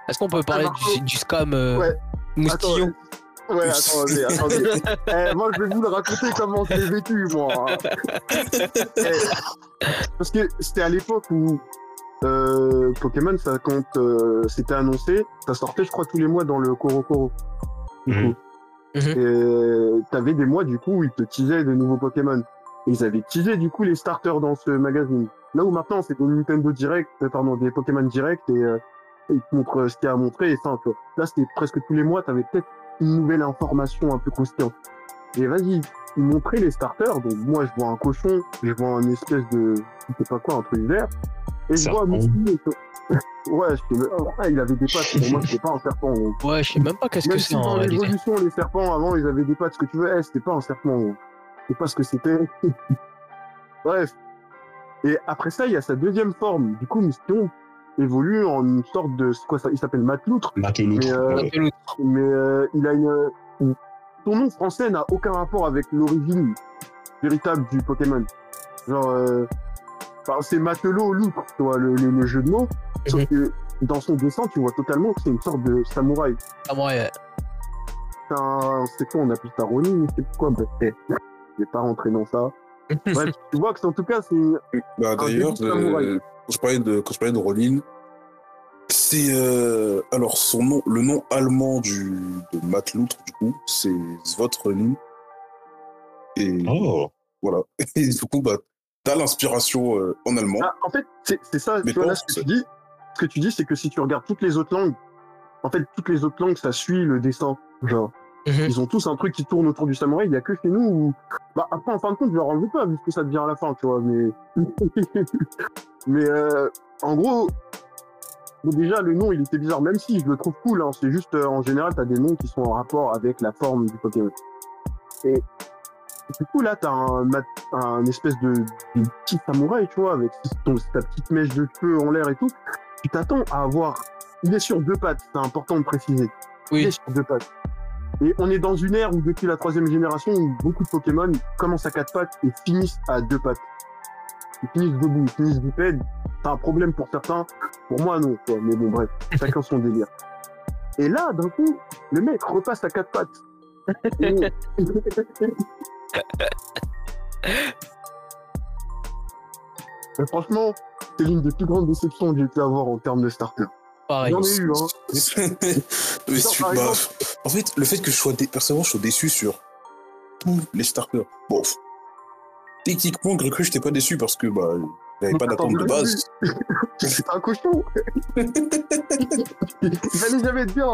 Est-ce qu'on peut parler Marco. du, du scam euh, Ouais. moustillon Attends, ouais, attendez, attendez. Eh, moi, je vais vous le raconter comment je l'ai vécu, moi. hein. Eh, parce que c'était à l'époque où euh, Pokémon, ça compte, euh, c'était annoncé, ça sortait, je crois, tous les mois dans le Coro. Du Mhm. coup. Mhm. Et t'avais des mois, du coup, où ils te teasaient de nouveaux Pokémon. Et ils avaient teasé, du coup, les starters dans ce magazine. Là où maintenant, c'est des Nintendo Direct, euh, pardon, des Pokémon Direct, et euh, ils te montrent euh, ce qu'il y a à montrer, et ça, tu vois. Là, c'était presque tous les mois, t'avais peut-être une nouvelle information un peu croustillante. Et vas-y, ils montraient les starters, donc moi, je vois un cochon, je vois un espèce de, je sais pas quoi, un truc vert, et je vois un. Ouais, je sais- ouais, il avait des pattes, pour moi, c'était pas un serpent. gros. Ouais, je sais même pas qu'est-ce Même que si c'est en l'évolution, les serpents, avant, ils avaient des pattes, ce que tu veux, eh, c'était pas un serpent. gros. Je sais pas ce que c'était. Bref. Et après ça, il y a sa deuxième forme. Du coup, Moustion évolue en une sorte de, c'est quoi ça, il s'appelle Matloutre, Marqué l'autre. Mais, euh, mais euh, il a une, une- son nom français n'a aucun rapport avec l'origine véritable du Pokémon. Genre, euh, enfin, c'est Matelot loutre, tu vois, le, le- le jeu de mots. Sauf que dans son dessin, tu vois totalement que c'est une sorte de samouraï. Ouais, C'est un, c'est quoi, on appelle ça Ronin, je sais plus quoi, eh, je vais pas rentrer dans ça. Bref, tu vois que c'est en tout cas, c'est Bah, D'ailleurs, samouraï. euh, quand, je parlais de, quand je parlais de Ronin, c'est. euh, alors, son nom, le nom allemand du, de Matt Loutre, du coup, c'est Svot Ronin. Et Oh, voilà. Et du coup, bah, t'as l'inspiration euh, en allemand. Ah, en fait, c'est c'est ça, Mais tu vois, là, ce que tu dis. Ce que tu dis, c'est que si tu regardes toutes les autres langues, en fait, toutes les autres langues, ça suit le dessin. Genre, Mhm. ils ont tous un truc qui tourne autour du samouraï. Il y a que chez nous où, bah, après, en fin de compte, je leur en veux pas, vu ce que ça devient à la fin, tu vois, mais, mais, euh, en gros, déjà, le nom, il était bizarre, même si je le trouve cool, hein, c'est juste, euh, en général, t'as des noms qui sont en rapport avec la forme du Pokémon. Et, du coup, là, t'as un, un espèce de, de petit samouraï, tu vois, avec ton, ta petite mèche de cheveux en l'air et tout. Tu t'attends à avoir. Il est sur deux pattes, c'est important de préciser. Il est sur deux pattes. Et on est dans une ère où, depuis la troisième génération, où beaucoup de Pokémon commencent à quatre pattes et finissent à deux pattes. Ils finissent debout, ils finissent bipèdes. C'est un problème pour certains. Pour moi, non, quoi. Mais bon, bref, chacun son délire. Et là, d'un coup, le mec repasse à quatre pattes. Et- Mais franchement, c'est l'une des plus grandes déceptions que j'ai pu avoir en termes de starter. Pareil. J'en ai eu, hein. Mais tu- bah, exemple- en fait, le fait que je sois, dé... personnellement, je sois déçu sur tous les starters. Bon, pff, techniquement, je n'étais pas déçu parce que bah, j'avais pas d'attente de base. C'est un cochon. Il fallait jamais être bien.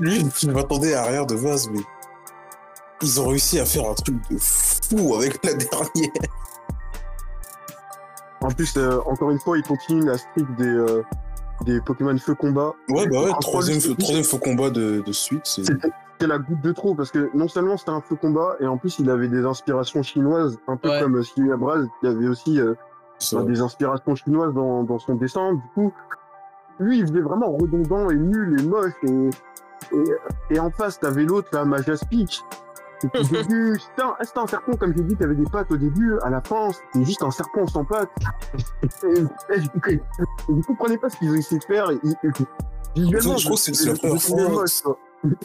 je m'attendais à rien de base, mais ils ont réussi à faire un truc de fou avec la dernière. En plus, euh, encore une fois, il continue la streak des, euh, des Pokémon Feu Combat. Ouais, bah ouais, troisième, faux combat de, de suite. c'est- C'était la goutte de trop parce que non seulement c'était un feu combat et en plus il avait des inspirations chinoises, un peu Ouais. comme euh, Sylvia Braz, qui avait aussi euh, des inspirations chinoises dans, dans son dessin. Du coup, lui il faisait vraiment redondant et nul et moche et, et, et en face t'avais l'autre là, Magia Au début, c'était un, c'était un serpent, comme j'ai dit, qui avait des pattes au début. À la fin, c'était juste un serpent sans pattes. Et, et je comprenais pas ce qu'ils ont essayé de faire. Visuellement, Je trouve que c'est- la première fois- moche, quoi.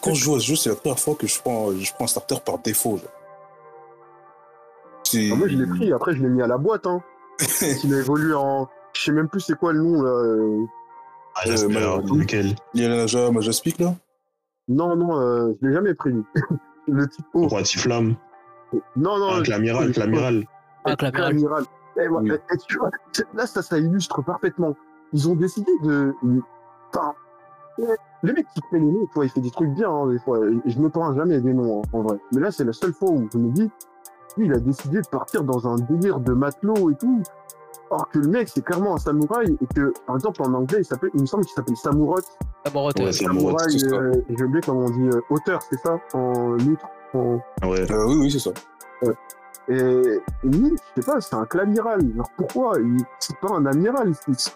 Quand je joue à ce jeu, c'est la première fois que je prends, je prends un starter par défaut. genre. Ah, moi, je l'ai pris, après, je l'ai mis à la boîte. Hein. Il a évolué en. Je sais même plus c'est quoi le nom, là. Ah. Euh, Lequel? Il y a la Maja, Maja Speak là? Non, non, euh, je l'ai jamais pris. le type O. Roi Tiflamme. Non, non. Clamiral, Clamiral. Ah, Clamiral. Clamiral. Eh, eh, tu vois, c'est- là, ça, ça illustre parfaitement. Ils ont décidé de. Enfin, le mec qui fait les noms, tu vois, il fait des trucs bien, hein, des fois. Et je me parle jamais des noms, hein, en vrai. Mais là, c'est la seule fois où je me dis, lui, il a décidé de partir dans un délire de matelot et tout. Or que le mec, c'est clairement un samouraï et que, par exemple, en anglais, il s'appelle, il me semble qu'il s'appelle Samurot. Samorote, Ouais, ouais. c'est Samurot, Samouraï, euh, j'ai oublié comment on dit, euh, auteur, c'est ça? En outre, en... Ouais. Euh, Oui, oui, c'est ça. Et, et lui, je sais pas, c'est un clamiral. Genre, pourquoi il- C'est pas un amiral. C'est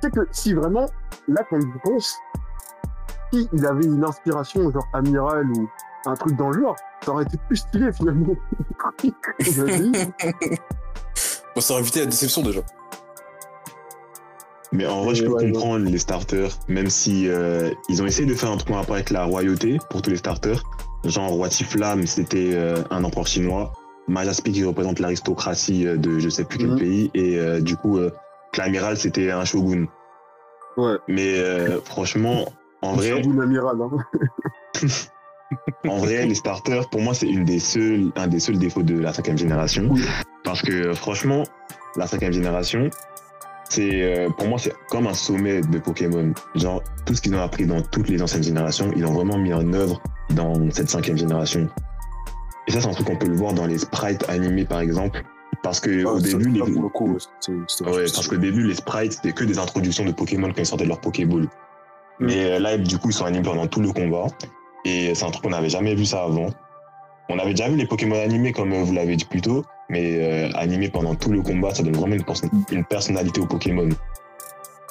c'est que si vraiment, là, quand je pense, si il avait une inspiration, genre amiral ou un truc dans le genre, ça aurait été plus stylé finalement. Bon, ça aurait évité la déception déjà. Mais en vrai, je peux ouais, comprendre les starters, même si euh, ils ont essayé de faire un truc en rapport avec la royauté pour tous les starters. Genre, Roi Tiflamme, c'était euh, un empereur chinois. Majaspik, qui représente l'aristocratie euh, de je sais plus quel Mhm. pays. Et euh, du coup, Clamiral, c'était un shogun. Ouais. Mais franchement, en vrai, Shogun amiral. Hein. en vrai, les starters, pour moi, c'est une des seuls, un des seuls défauts de la cinquième génération. Parce que franchement, la cinquième génération, c'est euh, pour moi, c'est comme un sommet de Pokémon. Genre, tout ce qu'ils ont appris dans toutes les anciennes générations, ils l'ont vraiment mis en œuvre dans cette cinquième génération. Et ça, c'est un truc qu'on peut le voir dans les sprites animés, par exemple. Parce que Ah, au début, les... pour le coup, ouais, parce qu'au début, les sprites, c'était que des introductions de Pokémon quand ils sortaient de leur Pokéball. Mais euh, là, du coup, ils sont animés pendant tout le combat. Et c'est un truc qu'on n'avait jamais vu ça avant. On avait déjà vu les Pokémon animés, comme euh, vous l'avez dit plus tôt. Mais euh, animés pendant tout le combat, ça donne vraiment une, une personnalité aux Pokémon.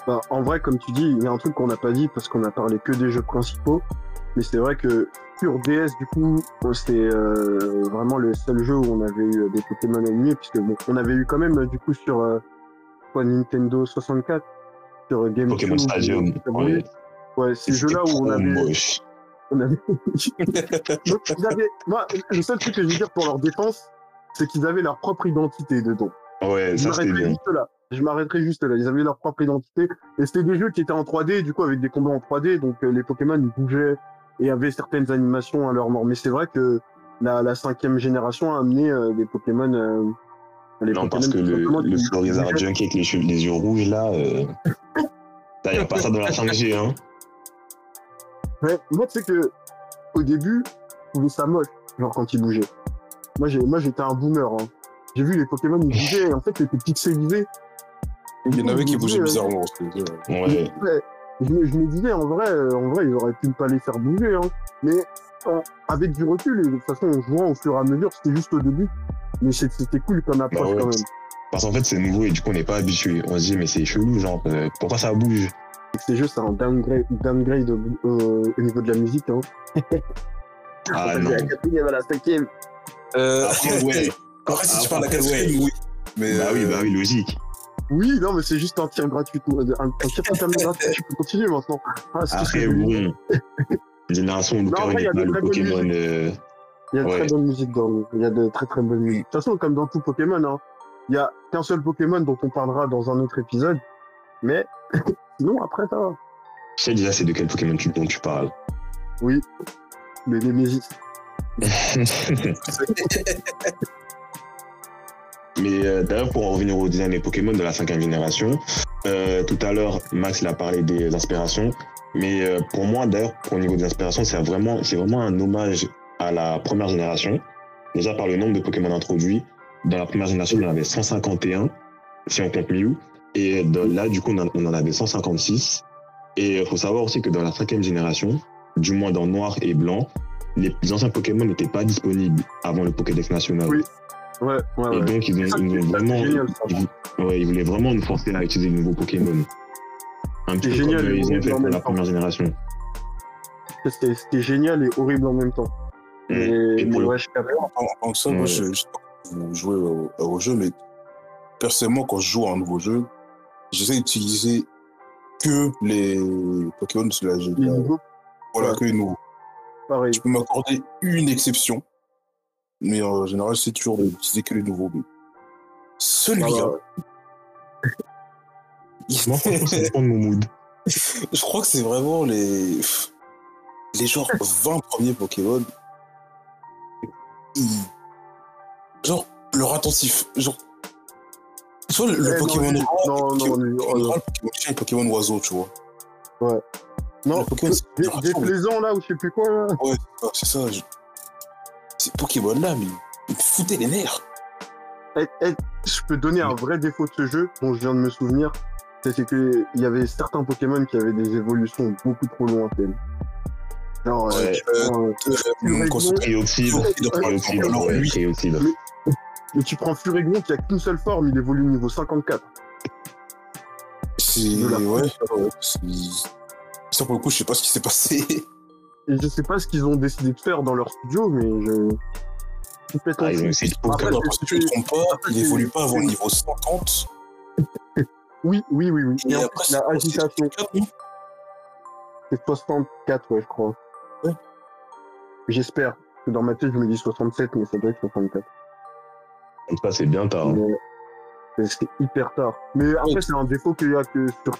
Bah, en vrai, comme tu dis, il y a un truc qu'on n'a pas dit parce qu'on a parlé que des jeux principaux. Mais c'est vrai que sur DS, du coup, c'est euh, vraiment le seul jeu où on avait eu des Pokémon animés, puisque bon, on avait eu quand même, du coup, sur euh, quoi, Nintendo 64, sur GameCube. Pokémon Stadium. Ouais. Ouais, ces jeux-là où on avait, moche. on avait... Donc, ils avaient... Moi, le seul truc que je veux dire pour leur défense, c'est qu'ils avaient leur propre identité dedans. Ouais, Je ça c'était bien. juste là. Je m'arrêterai juste là. Ils avaient leur propre identité. Et c'était des jeux qui étaient en 3D, du coup, avec des combats en 3D. Donc, euh, les Pokémon, ils bougeaient et avaient certaines animations à leur mort. Mais c'est vrai que la, la cinquième génération a amené euh, des Pokémon. euh, les Non, Pokémon parce que le, le Florizard. Junkie avec les, cheveux- les yeux rouges, là, euh... il n'y a pas ça dans la 5G, hein. Ouais, moi, tu sais que, au début, je trouvais ça moche, genre quand ils bougeaient. Moi, j'ai, moi, j'étais un boomer, hein. J'ai vu les Pokémon, ils bougeaient, en fait, ils étaient pixelisés. Et Il y en avait qui bougeaient bizarrement. ouais. Ouais. Je, me, je me disais, en vrai, euh, en vrai, ils auraient pu ne pas les faire bouger, hein. Mais avec du recul, et de toute façon, en jouant au fur et à mesure, c'était juste au début. Mais c'était cool comme approche Bah ouais. quand même. Parce qu'en fait, c'est nouveau et du coup, on n'est pas habitué. On se dit, mais c'est chelou, genre, euh, pourquoi ça bouge? C'est un downgrade, downgrade au, au- au niveau de la musique. Hein. Ah On non. la la. Euh, Après, ouais. Après, si tu parles à ouais. oui. Mais, Bah oui, euh, bah oui, logique. Oui, non, mais c'est juste un tir gratuit. Un, un tir gratuit. Tu peux continuer maintenant. Ah, Après, bon. Génération pas le bonnes Pokémon. euh, Il y a de Ouais. très bonne musique dans le Il y a de très très bonne musique. De toute façon, comme dans tout Pokémon, hein, il y a qu'un seul Pokémon dont on parlera dans un autre épisode. Mais sinon, après, ça va. Je sais déjà c'est de quel Pokémon tu, dont tu parles. Oui. Mais les Nésis. Mais euh, d'ailleurs, pour en revenir au design des Pokémon de la cinquième génération, euh, tout à l'heure, Max il a parlé des inspirations. Mais euh, pour moi, d'ailleurs, au niveau des inspirations, c'est vraiment, vraiment un hommage à la première génération. Déjà par le nombre de Pokémon introduits. Dans la première génération, on en avait 151, si on compte Mew. Et là, du coup, on en, on en avait 156. Et il faut savoir aussi que dans la cinquième génération, du moins dans noir et blanc, les anciens Pokémon n'étaient pas disponibles avant le Pokédex national. Oui. Ouais, ouais, Et ouais. donc, ils ont, Ça, ils ont c'est- ça, vraiment. génial, ils, ouais, ils voulaient vraiment nous forcer à utiliser de nouveaux Pokémon. Un petit C'est peu génial, comme les ils ont fait en pour la première génération. C'était génial et horrible en même temps. Mais, Et mais ouais, je. En, en ça, moi, je, jouez au, au jeu, mais personnellement, quand je joue à un nouveau jeu, j'essaie d'utiliser que les Pokémon de la, Les la- nouveaux, voilà, Ouais. que les nouveaux. Pareil. Je peux m'accorder une exception, mais en général, c'est toujours d'utiliser que les nouveaux. Celui-là, Voilà. il- Moi, ça mon mood. je crois que c'est vraiment les les genre 20 premiers Pokémon. Genre leur attentif, genre tu vois le, le Eh, non, Pokémon non, le non, Pokémon, Pokémon rare, le Pokémon chien et le Pokémon oiseau, tu vois. Non, Le Pokémon, c'est des, des plaisants là ou je sais plus quoi. Là. Ouais, c'est ça, c'est ça. je- Ces Pokémon là, mais ils me foutaient les nerfs. Eh, eh, je peux donner un vrai défaut de ce jeu dont je viens de me souvenir. C'est c'est que il y avait certains Pokémon qui avaient des évolutions beaucoup trop lointaines. Genre, euh, Ouais. tu prends, euh, Euh, c'est mais tu prends Furignon qui a qu'une seule forme, il évolue au niveau 54. c'est ouais, ouais, c'est- ça pour le coup, je sais pas ce qui s'est passé. Et je sais pas ce qu'ils ont décidé de faire dans leur studio, mais je. Ah, ils ont essayé de Après, Attends, c'est- parce que tu ne te trompes pas, il évolue pas avant le niveau 50. Oui, oui, oui, oui. Et Et en après, la agitation, 64, non c'est 64, ouais, je crois. Ouais. J'espère. Que Dans ma tête, je me dis 67, mais ça doit être 64. En tout cas, c'est bien tard. hein. Mais, euh, C'est hyper tard. Mais après, Ouais. c'est un défaut qu'il y a que sur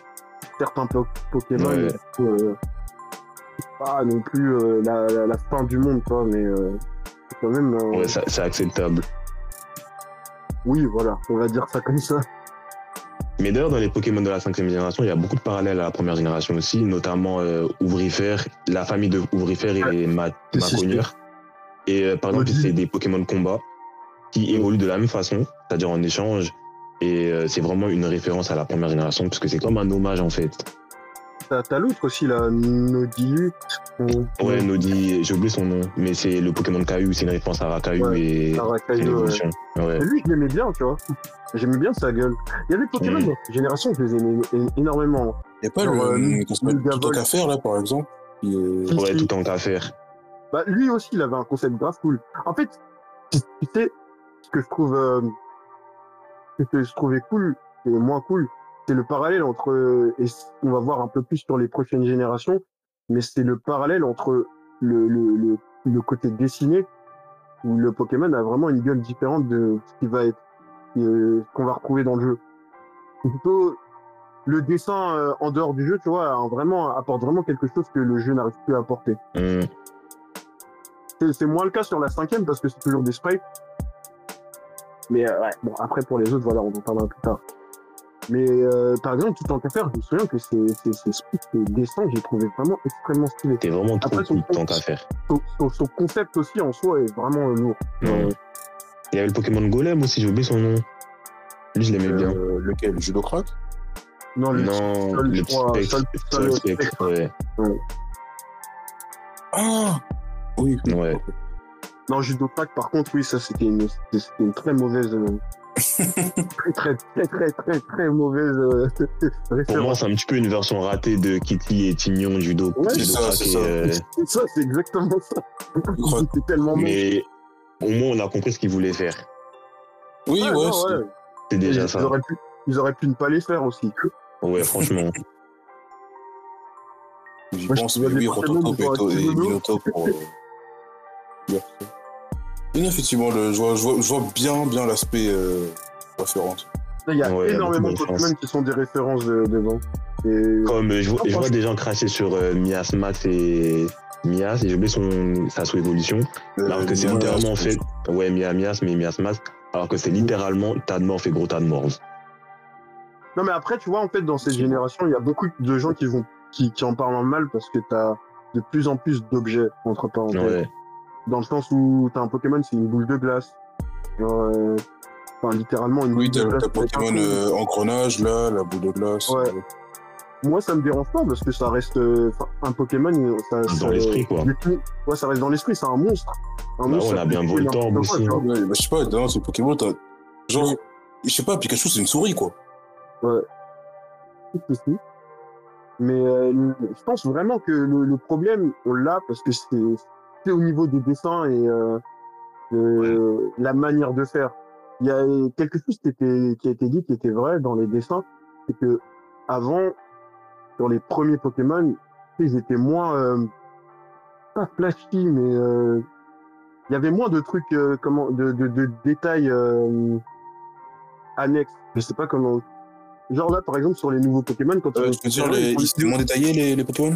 certains po- Pokémon. Ouais. euh, pas non plus euh, la, la- la fin du monde, quoi, mais euh, c'est quand même. Ouais, c'est acceptable. Oui, voilà, on va dire ça comme ça. Mais d'ailleurs, dans les Pokémon de la cinquième génération, il y a beaucoup de parallèles à la première génération aussi, notamment euh, Ouvrifère, la famille de Ouvrifère et Ma. Et euh, par exemple, c'est des Pokémon de combat qui évoluent de la même façon, c'est-à-dire en échange. Et euh, c'est vraiment une référence à la première génération, parce que c'est comme un hommage en fait. T'as l'autre aussi, la Nodilut. Ouais, Nodi, j'ai oublié son nom, mais c'est le Pokémon Caillou, c'est une référence à Rakayu Ouais, et une Arakayo, ouais. lui, je l'aimais bien, tu vois. J'aimais bien sa gueule. Il y a des Pokémon Mm. dans cette génération que je les aimais énormément. Il n'y a pas Genre, le, euh, s'appelle Luga tout qu'à faire, là, par exemple. est- Ouais, tout en qu'à faire. Bah, lui aussi, il avait un concept grave cool. En fait, tu tu sais, ce que je trouve, euh, ce que je trouvais cool et moins cool, c'est le parallèle entre, euh, et on va voir un peu plus sur les prochaines générations, mais c'est le parallèle entre le, le, le, le côté dessiné, où le Pokémon a vraiment une gueule différente de ce qui va être, euh, ce qu'on va retrouver dans le jeu. Plutôt le dessin euh, en dehors du jeu, tu vois, vraiment, apporte vraiment quelque chose que le jeu n'arrive plus à apporter. C'est c'est moins le cas sur la cinquième parce que c'est toujours des sprites. Mais euh, ouais, bon, après pour les autres, voilà, on en parlera plus tard. Mais euh, par exemple, tout en qu'à faire, je me souviens que ces, ces, ces ces dessins, j'ai trouvé vraiment extrêmement stylé. C'était vraiment trop cool, tant qu'à faire. Son, son- son concept aussi en soi est vraiment euh, lourd. Euh, Il y avait le Pokémon Golem aussi, j'ai oublié son nom. Lui, je l'aimais bien. Lequel? Le Judocrac non, le Non, le crois, spectre. Ouais. Ah Oui, oui. Ouais. Non, Judopack, par contre, oui, ça c'était une, une très mauvaise. euh, très, très, très, très, très, très mauvaise euh, Pour moi, c'est un petit peu une version ratée de Kitty et Tignon, Judo. Ouais, Judo c'est ça, c'est et, ça. euh, ça, c'est exactement ça. C'était tellement mais au moins, on a compris ce qu'ils voulaient faire. Oui, Ouais, ouais, non, c'est- ouais. C'est déjà ils, ça. Ils auraient, pu, ils auraient pu ne pas les faire aussi. Ouais, franchement. j'y Moi, je pense, mais oui, des Rototo Pokémon et, pour et dire ça. Oui, effectivement, le, je, vois, je, vois, je vois bien, bien l'aspect euh, référence. Il y a Ouais, énormément de Pokémon qui sont des références de, dedans. Et... Comme euh, je, vois, je des gens cracher sur euh, Mias Max et Mias, et j'ai oublié son, sa sous-évolution. Alors que c'est Euh, littéralement en Mias, fait, ouais, Mia Mias, mais Mias Max, alors que c'est littéralement tas de morts fait gros tas de morts. Non, mais après, tu vois, en fait, dans cette génération, il y a beaucoup de gens qui vont qui, qui en parlent en mal parce que t'as de plus en plus d'objets, entre parenthèses. Ouais. Dans le sens où t'as un Pokémon, c'est une boule de glace. Genre, euh, enfin, littéralement une Oui, boule de glace. un Pokémon euh, engrenage, là, la boule de glace. Ouais. Moi, ça me dérange pas parce que ça reste euh, enfin, un Pokémon. Ça, Dans ça- l'esprit, quoi. Ouais, ça reste dans l'esprit. C'est un monstre. Un Bah, monstre, on a bien Voltorb quoi, aussi, tu vois. Ouais, bah, je sais pas, dans ces Pokémon, t'as. Genre, je sais pas, Pikachu, c'est une souris, quoi. Ceci. Mais euh, je pense vraiment que le, le problème, on l'a parce que c'est c'est au niveau des dessins et euh, de la manière de faire. Il y a quelque chose qui, était, qui a été dit qui était vrai dans les dessins, c'est que avant, sur les premiers Pokémon, ils étaient moins, euh, pas flashy, mais euh, il y avait moins de trucs, euh, comment, de, de, de détails euh, annexes. Je sais pas comment. Genre là, par exemple, sur les nouveaux Pokémon, quand Euh, ils je veux dire, les, ils étaient moins détaillés, les, les Pokémon?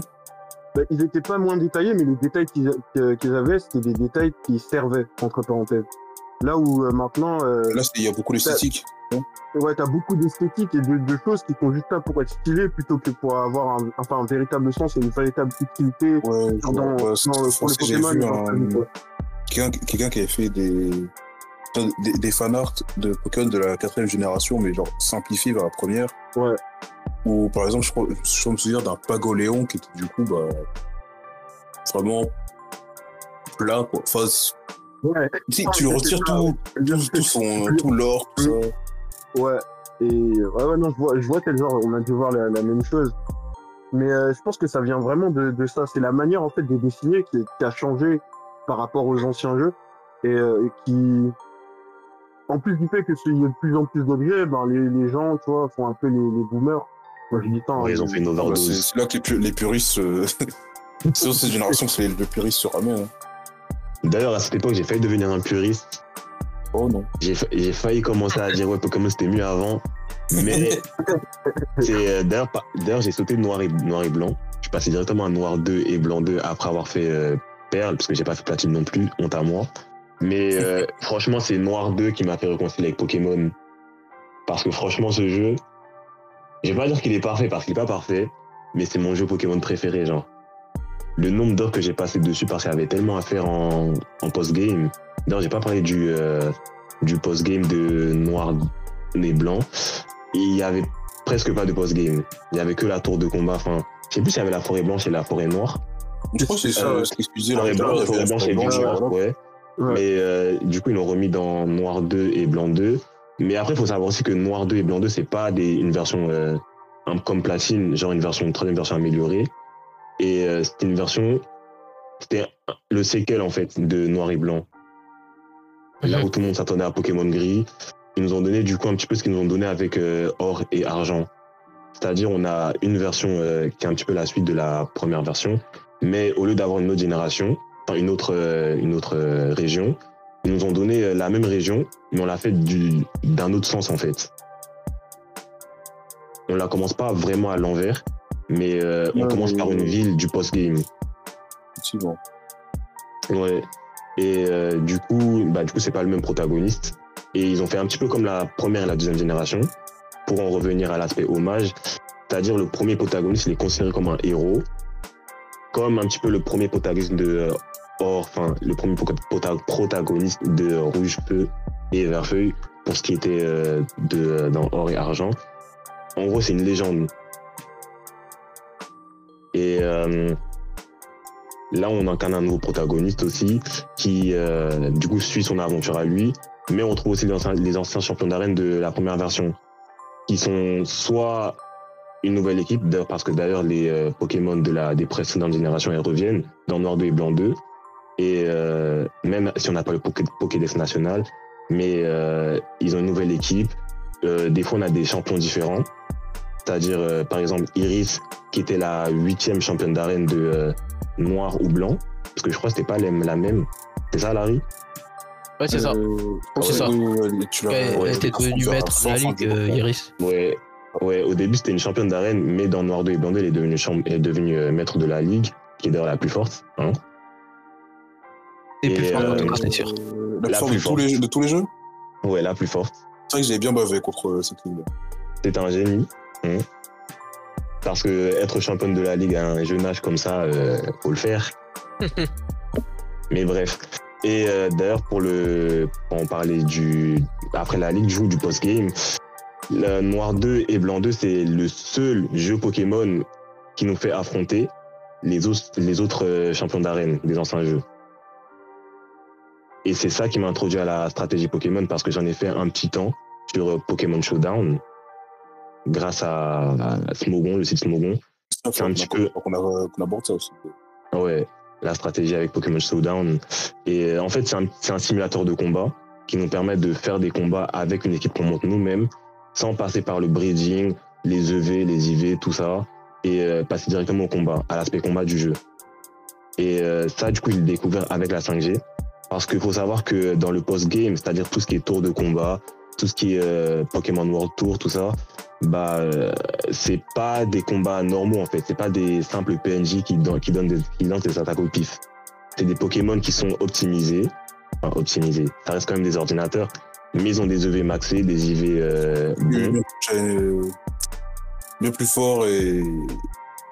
Bah, ils étaient pas moins détaillés, mais les détails qu'ils avaient, c'était des détails qui servaient, entre parenthèses. Là où euh, maintenant, euh, Là, il y a beaucoup d'esthétique. ouais, t'as beaucoup d'esthétique et de, de choses qui sont juste là pour être stylées plutôt que pour avoir un, enfin, un véritable sens et une véritable utilité Ouais, dans, vois, dans, pour Pokémon. un- le quelqu'un quelqu'un qui avait fait des, des, des fanarts de Pokémon de la quatrième génération, mais genre simplifié vers la première. Ouais. Ou par exemple, je, crois- je me souviens d'un Pagoléon qui était du coup bah, vraiment plat. Quoi. Enfin, tu Ah, retires tout, tout, tout son, tout l'or, tout ça. Ouais. Et ouais, ouais, non, je vois, je vois quel genre, on a dû voir la, la même chose. Mais euh, je pense que ça vient vraiment de, de ça. C'est la manière en fait de dessiner qui, qui a changé par rapport aux anciens jeux et, euh, qui, en plus du fait que s'il y a de plus en plus d'objets, ben les, les gens, tu vois, font un peu les, les boomers. Ouais, ils ont fait une c'est overdose. c'est là que les, pu- les puristes, euh, c'est cette génération que c'est le puriste se ramène. hein. D'ailleurs, à cette époque, j'ai failli devenir un puriste. Oh non. J'ai fa- j'ai failli commencer à dire ouais Pokémon c'était mieux avant. Mais euh, d'ailleurs j'ai sauté de noir et noir et blanc. Je suis passé directement à noir 2 et blanc 2 après avoir fait euh, perle parce que j'ai pas fait platine non plus, honte à moi. Mais euh, franchement, c'est noir 2 qui m'a fait réconcilier avec Pokémon parce que franchement ce jeu, je vais pas dire qu'il est parfait parce qu'il est pas parfait, mais c'est mon jeu Pokémon préféré genre. Le nombre d'heures que j'ai passé dessus parce qu'il y avait tellement à faire en, en post-game. D'ailleurs, j'ai pas parlé du, euh, du post-game de noir et blanc. Il y avait presque pas de post-game. Il y avait que la tour de combat. Enfin, je sais plus s'il y avait la forêt blanche et la forêt noire. Je crois que c'est ça, Euh, Forêt la blanche, forêt blanche et ouais. Ouais. Mais euh, du coup, ils l'ont remis dans Noir 2 et Blanc 2. Mais après, il faut savoir aussi que Noir 2 et Blanc 2, c'est pas des, une version euh, un- comme Platine, genre une version, une troisième version améliorée. Et euh, c'était une version, c'était le séquel en fait de Noir et Blanc. Là où tout le monde s'attendait à Pokémon Gris, ils nous ont donné du coup un petit peu ce qu'ils nous ont donné avec euh, Or et Argent. C'est-à-dire, on a une version euh, qui est un petit peu la suite de la première version, mais au lieu d'avoir une autre génération, enfin une autre, une autre région, ils nous ont donné la même région, mais on l'a fait du- d'un autre sens en fait. On la commence pas vraiment à l'envers, mais euh, on Ouais, commence par une ville du post-game. Effectivement. Ouais. Et euh, du coup, bah, du coup, c'est pas le même protagoniste. Et ils ont fait un petit peu comme la première et la deuxième génération, pour en revenir à l'aspect hommage. C'est-à-dire le premier protagoniste, il est considéré comme un héros, comme un petit peu le premier protagoniste de euh, Or, enfin le premier pro- prota- protagoniste de Rouge Feu et Vert Feuille, pour ce qui était euh, de dans Or et Argent. En gros, c'est une légende. Et euh, Là, on incarne un nouveau protagoniste aussi, qui euh, du coup suit son aventure à lui. Mais on trouve aussi les anciens, champions d'arène de la première version, qui sont soit une nouvelle équipe, parce que d'ailleurs les euh, Pokémon de la des précédentes générations elles reviennent dans Noir 2 et Blanc 2. Et euh, même si on n'a pas le Poké- Pokédex national, mais euh, ils ont une nouvelle équipe. Euh, des fois, on a des champions différents. C'est-à-dire, euh, par exemple, Iris, qui était la huitième championne d'arène de euh, noir ou blanc. Parce que je crois que c'était pas la la même. C'est ça, Larry? Ouais, c'est ça. Euh, C'est ça. Tu l'as- Elle ouais, était devenue maître de la ligue, euh. Iris. Ouais, ouais, au début c'était une championne d'arène, mais dans Noir 2 et Blanc 2, elle est devenue, champ- elle est devenue euh, maître de la ligue, qui est d'ailleurs la plus forte. Hein. C'est Et, plus fort, en euh, tout cas, c'est sûr. La La plus forte plus de tous forte. les jeux- de tous les jeux Ouais, la plus forte. C'est vrai que j'avais bien bavé contre euh, cette ligue-là. C'est un génie. hein. Parce que être championne de la ligue à un jeune âge comme ça, euh, faut le faire. Mais bref. Et euh, d'ailleurs, pour le, pour en parler du, après la ligue, joue du post-game. Le Noir 2 et Blanc 2, c'est le seul jeu Pokémon qui nous fait affronter les autres, les autres champions d'arène des anciens jeux. Et c'est ça qui m'a introduit à la stratégie Pokémon parce que j'en ai fait un petit temps sur euh, Pokémon Showdown grâce à, à Smogon, le site Smogon. C'est un petit peu- qu'on aborde ça aussi. Ouais, la stratégie avec Pokémon Showdown. Et euh, en fait, c'est un, simulateur de combat qui nous permet de faire des combats avec une équipe qu'on monte nous-mêmes, sans passer par le breeding, les EV, les IV, tout ça, et euh, passer directement au combat, à l'aspect combat du jeu. Et euh, ça, du coup, je l'ai découvert avec la 5G. Parce qu'il faut savoir que dans le post-game, c'est-à-dire tout ce qui est tour de combat, tout ce qui est euh, Pokémon World Tour, tout ça, bah, euh, c'est pas des combats normaux en fait. C'est pas des simples PNJ qui, don- qui donnent des, qui lancent des attaques au pif. C'est des Pokémon qui sont optimisés. Enfin, optimisés. Ça reste quand même des ordinateurs. Mais ils ont des EV maxés, des IV euh, Bien, bons. bien plus- euh, bien plus fort et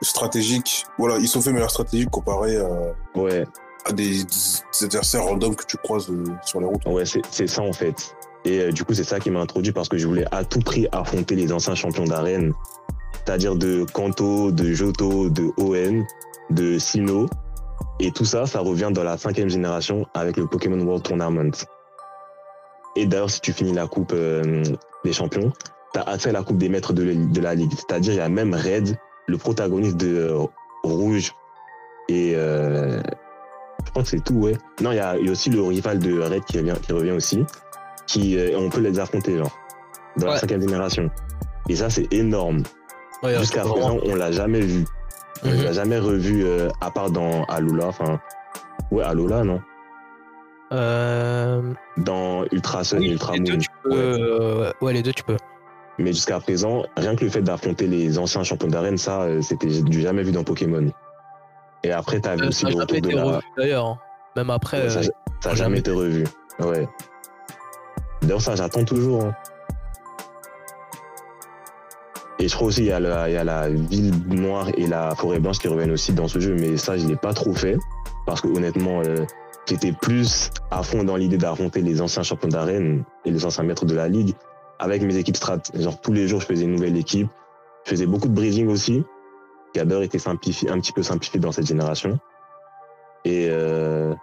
stratégique. Voilà, ils sont faits meilleurs stratégiques comparé à, Ouais, à des, adversaires random que tu croises euh, sur les routes. ouais, c'est ça en fait. Et euh, du coup, c'est ça qui m'a introduit parce que je voulais à tout prix affronter les anciens champions d'arène, c'est-à-dire de Kanto, de Johto, de ON, de Sino. Et tout ça, ça revient dans la cinquième génération avec le Pokémon World Tournament. Et d'ailleurs, si tu finis la coupe euh, des champions, tu as accès à la coupe des maîtres de, la- la ligue. C'est-à-dire, il y a même Red, le protagoniste de Rouge et je crois que c'est tout, ouais. Non, il y a, il y a aussi le rival de Red qui revient, qui revient aussi, qui euh, on peut les affronter genre dans la cinquième génération. Et ça, c'est énorme. Ouais, Jusqu'à présent, on l'a jamais vu. On Mhm. l'a jamais revu euh, à part dans Alola. Enfin, ouais, Alola, non? Euh, Dans Ultra Sun oui, et Ultra les deux, Moon. tu peux, Ouais. ouais, les deux, tu peux. Mais jusqu'à présent, rien que le fait d'affronter les anciens champions d'arène, ça, c'était du jamais vu dans Pokémon. Et après, t'avais Euh, aussi le jamais retour de été la. revu d'ailleurs. hein. Même après. Ouais, ça, euh, ça a jamais été revu. Ouais. D'ailleurs, ça, j'attends toujours. hein. Et je crois aussi il y, a la, il y a la ville noire et la forêt blanche qui reviennent aussi dans ce jeu, mais ça, je l'ai pas trop fait. Parce que honnêtement, euh, j'étais plus à fond dans l'idée d'affronter les anciens champions d'arène et les anciens maîtres de la ligue avec mes équipes strat. Genre, tous les jours, je faisais une nouvelle équipe. Je faisais beaucoup de breeding aussi, qui a d'ailleurs été simplifié, un petit peu simplifié dans cette génération. Et euh,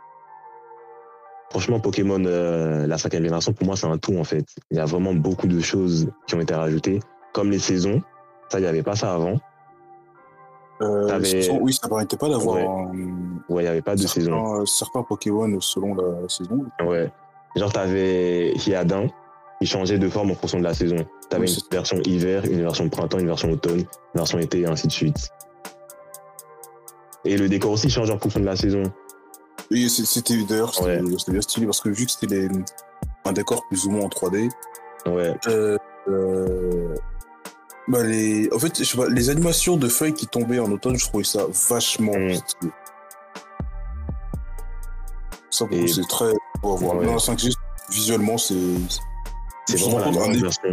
franchement, Pokémon, euh, la cinquième génération, pour moi, c'est un tout en fait. Il y a vraiment beaucoup de choses qui ont été rajoutées, comme les saisons. Ça, il n'y avait pas ça avant. Euh, oui, ça permettait pas d'avoir Ouais. il n'y avait pas de certains, saison. certains Pokémon selon la saison. Ouais. Genre, t'avais Hyadin, il changeait de forme en fonction de la saison. T'avais Oui, une version hiver, une version printemps, une version automne, une version été, et ainsi de suite. Et le décor aussi change en fonction de la saison. Oui, c'était d'ailleurs c'était c'était bien stylé parce que vu que c'était un décor plus ou moins en 3D, Ouais, euh, euh, bah les, en fait, je les animations de feuilles qui tombaient en automne, je trouvais ça vachement Mm. stylé. Ça, c'est très beau à voir. Ouais. La 5G, visuellement, c'est. C'est vraiment me la meilleure version.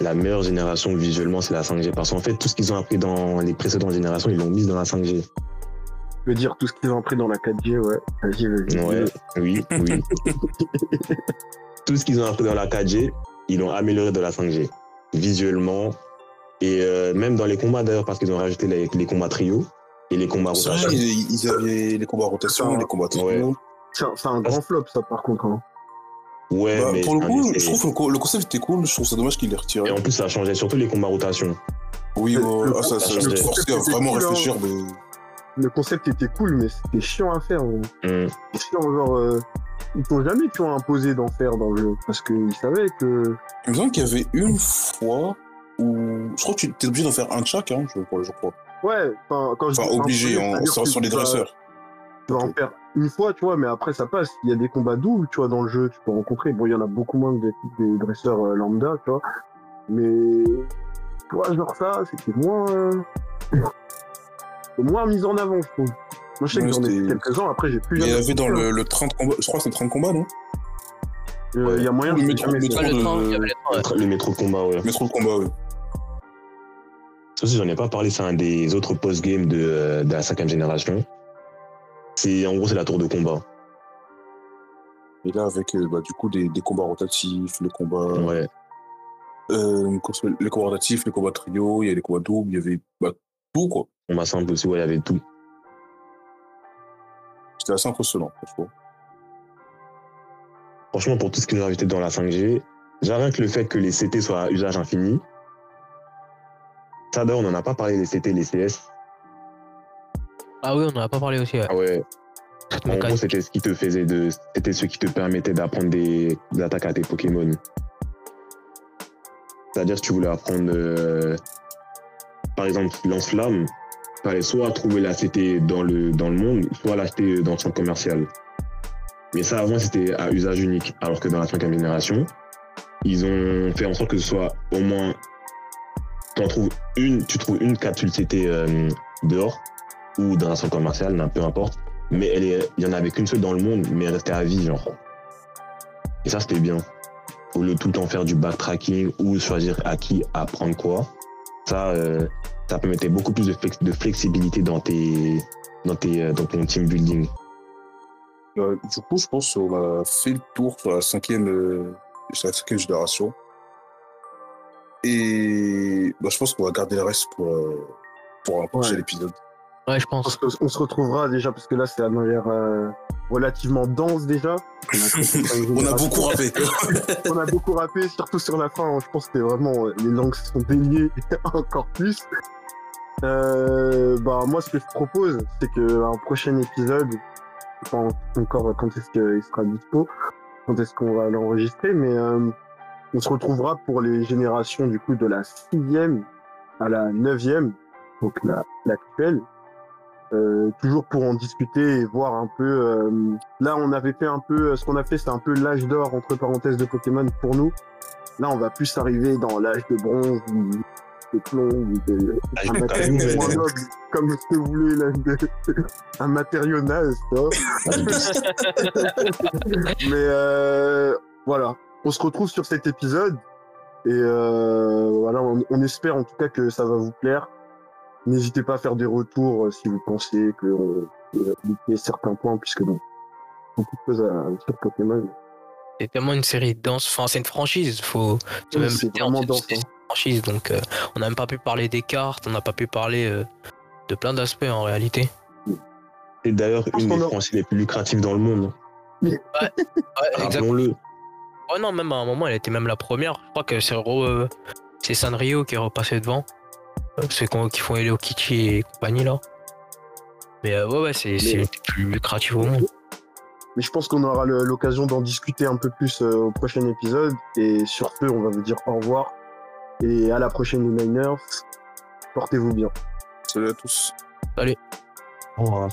La meilleure génération visuellement, c'est la 5G. Parce qu'en fait, tout ce qu'ils ont appris dans les précédentes générations, ils l'ont mis dans la 5G. Je veux dire tout ce qu'ils ont appris dans la 4G, ouais. Vas-y, vas-y. Ouais, oui, oui. Tout ce qu'ils ont appris dans la 4G, ils l'ont amélioré dans la 5G. Visuellement. Et euh, même dans les combats d'ailleurs, parce qu'ils ont rajouté les, les combats trio et les combats rotation. ils, ils avaient les combats rotation, Ah, les combats ouais. C'est un, grand flop, ça, par contre. hein. Ouais, Bah, mais pour le coup, je trouve que le co- le concept était cool. Je trouve ça dommage qu'il l'ait retiré. Et en plus, ça changeait surtout les combats rotation. Oui, le- ah, ça, ça, ça forçait à était vraiment cool, hein. réfléchir. Mais... Le concept était cool, mais c'était chiant à faire. hein. C'est chiant, genre. euh, ils t'ont jamais, tu vois, imposé d'en faire dans le jeu. Parce qu'ils savaient que. Il me semble qu'il y avait une fois où. Je crois que tu étais obligé d'en faire un de chaque, hein, je, crois. Ouais, enfin, quand je Enfin, dis obligé, en, c'est-à-dire sur, les dresseurs. Tu vas en perdre une fois, tu vois, mais après ça passe. Il y a des combats doubles, tu vois, dans le jeu, tu peux rencontrer. Bon, il y en a beaucoup moins que des, des dresseurs euh, lambda, tu vois. Mais, tu vois, genre ça, c'était moins. moins mis en avant, je trouve. Moi, je sais Ouais, que j'en ai fait quelques-uns, après j'ai plus il y jamais avait dans le, le 30 combats, je crois que c'est 30 combats, non? Euh, Il y a moyen Le que j'ai métro- métro- le de- train, il y avait le train, ouais. Le métro de combat, ouais. Métro de combat, oui. Ça aussi, j'en ai pas parlé, c'est un des autres post-game de, euh, de la cinquième génération. C'est, en gros, c'est la tour de combat. Et là, avec euh, bah, du coup des, des combats rotatifs, les combats, Ouais. euh, les combats rotatifs, les combats trio, il y a les combats doubles, il y avait bah, tout, quoi. Combat simple aussi, ouais, il y avait tout. C'était assez impressionnant, franchement. Franchement, pour tout ce qui nous a invité dans la 5G, déjà rien que le fait que les CT soient à usage infini. Ça, d'ailleurs, on n'en a pas parlé, les CT, les CS. Ah oui, on en a pas parlé aussi. ouais. Ah ouais. En gros, c'était ce qui te faisait de. C'était ce qui te permettait d'apprendre des, des attaques à tes Pokémon. C'est-à-dire, si tu voulais apprendre, euh, par exemple, lance-flamme, fallait soit trouver la CT dans le, dans le monde, soit l'acheter dans le centre commercial. Mais ça, avant, c'était à usage unique. Alors que dans la cinquième génération, ils ont fait en sorte que ce soit au moins. T'en trouves une, tu trouves une capsule CT euh, dehors ou dans un centre commercial, peu importe mais elle est, il y en avait qu'une seule dans le monde, mais elle restait à vie, genre. Et ça, c'était bien. Au lieu de tout le temps faire du backtracking ou choisir à qui apprendre quoi, ça, euh, ça permettait beaucoup plus de, flex- de flexibilité dans, tes, dans, tes, euh, dans ton team building. Euh, du coup, je pense qu'on a fait le tour sur la cinquième, euh, sur la cinquième génération. Et bah, je pense qu'on va garder le reste pour, euh, pour un prochain Ouais. épisode. Ouais, je pense pense. qu'on se retrouvera déjà, parce que là, c'est à manière euh, relativement dense déjà. On a, On a beaucoup rappé. on a beaucoup rappé, surtout sur la fin. Je pense que c'était vraiment euh, les langues se sont déliées encore plus. Euh, bah moi, ce que je propose, c'est que un prochain épisode, je sais pas encore quand est-ce qu'il sera dispo, quand est-ce qu'on va l'enregistrer, mais euh, on se retrouvera pour les générations du coup de la sixième à la neuvième, donc la l'actuelle. Euh, toujours pour en discuter et voir un peu. euh, là, on avait fait un peu. Ce qu'on a fait, c'est un peu l'âge d'or entre parenthèses de Pokémon pour nous. Là, on va plus arriver dans l'âge de bronze ou de plomb ou de L'âge un matériau noble, comme ce que vous voulez là, de- un matériau naze. Mais euh, voilà, on se retrouve sur cet épisode et euh, voilà, on, on espère en tout cas que ça va vous plaire. N'hésitez pas à faire des retours euh, si vous pensez que loupé certains points, puisque bon, beaucoup de choses à, sur Pokémon. C'est tellement une série dense. Enfin, c'est une franchise. Faut. Oui, même c'est le vraiment dense, c'est hein. une franchise. Donc, euh, on n'a même pas pu parler des cartes. On n'a pas pu parler euh, de plein d'aspects en réalité. C'est d'ailleurs une des a- franchises les plus lucratives dans le monde. Ouais. Rappelons-le. Ouais, non, même à un moment, elle était même la première. Je crois que c'est euh, c'est Sanrio qui est repassé devant. Ceux qu'on- qui font Hello Kitty et compagnie là. Mais euh, ouais, ouais, c'est des plus lucrative au monde. Mais je pense qu'on aura le- l'occasion d'en discuter un peu plus euh, au prochain épisode. Et sur ce, on va vous dire au revoir. Et à la prochaine, les Niners. Portez-vous bien. Salut à tous. Au revoir.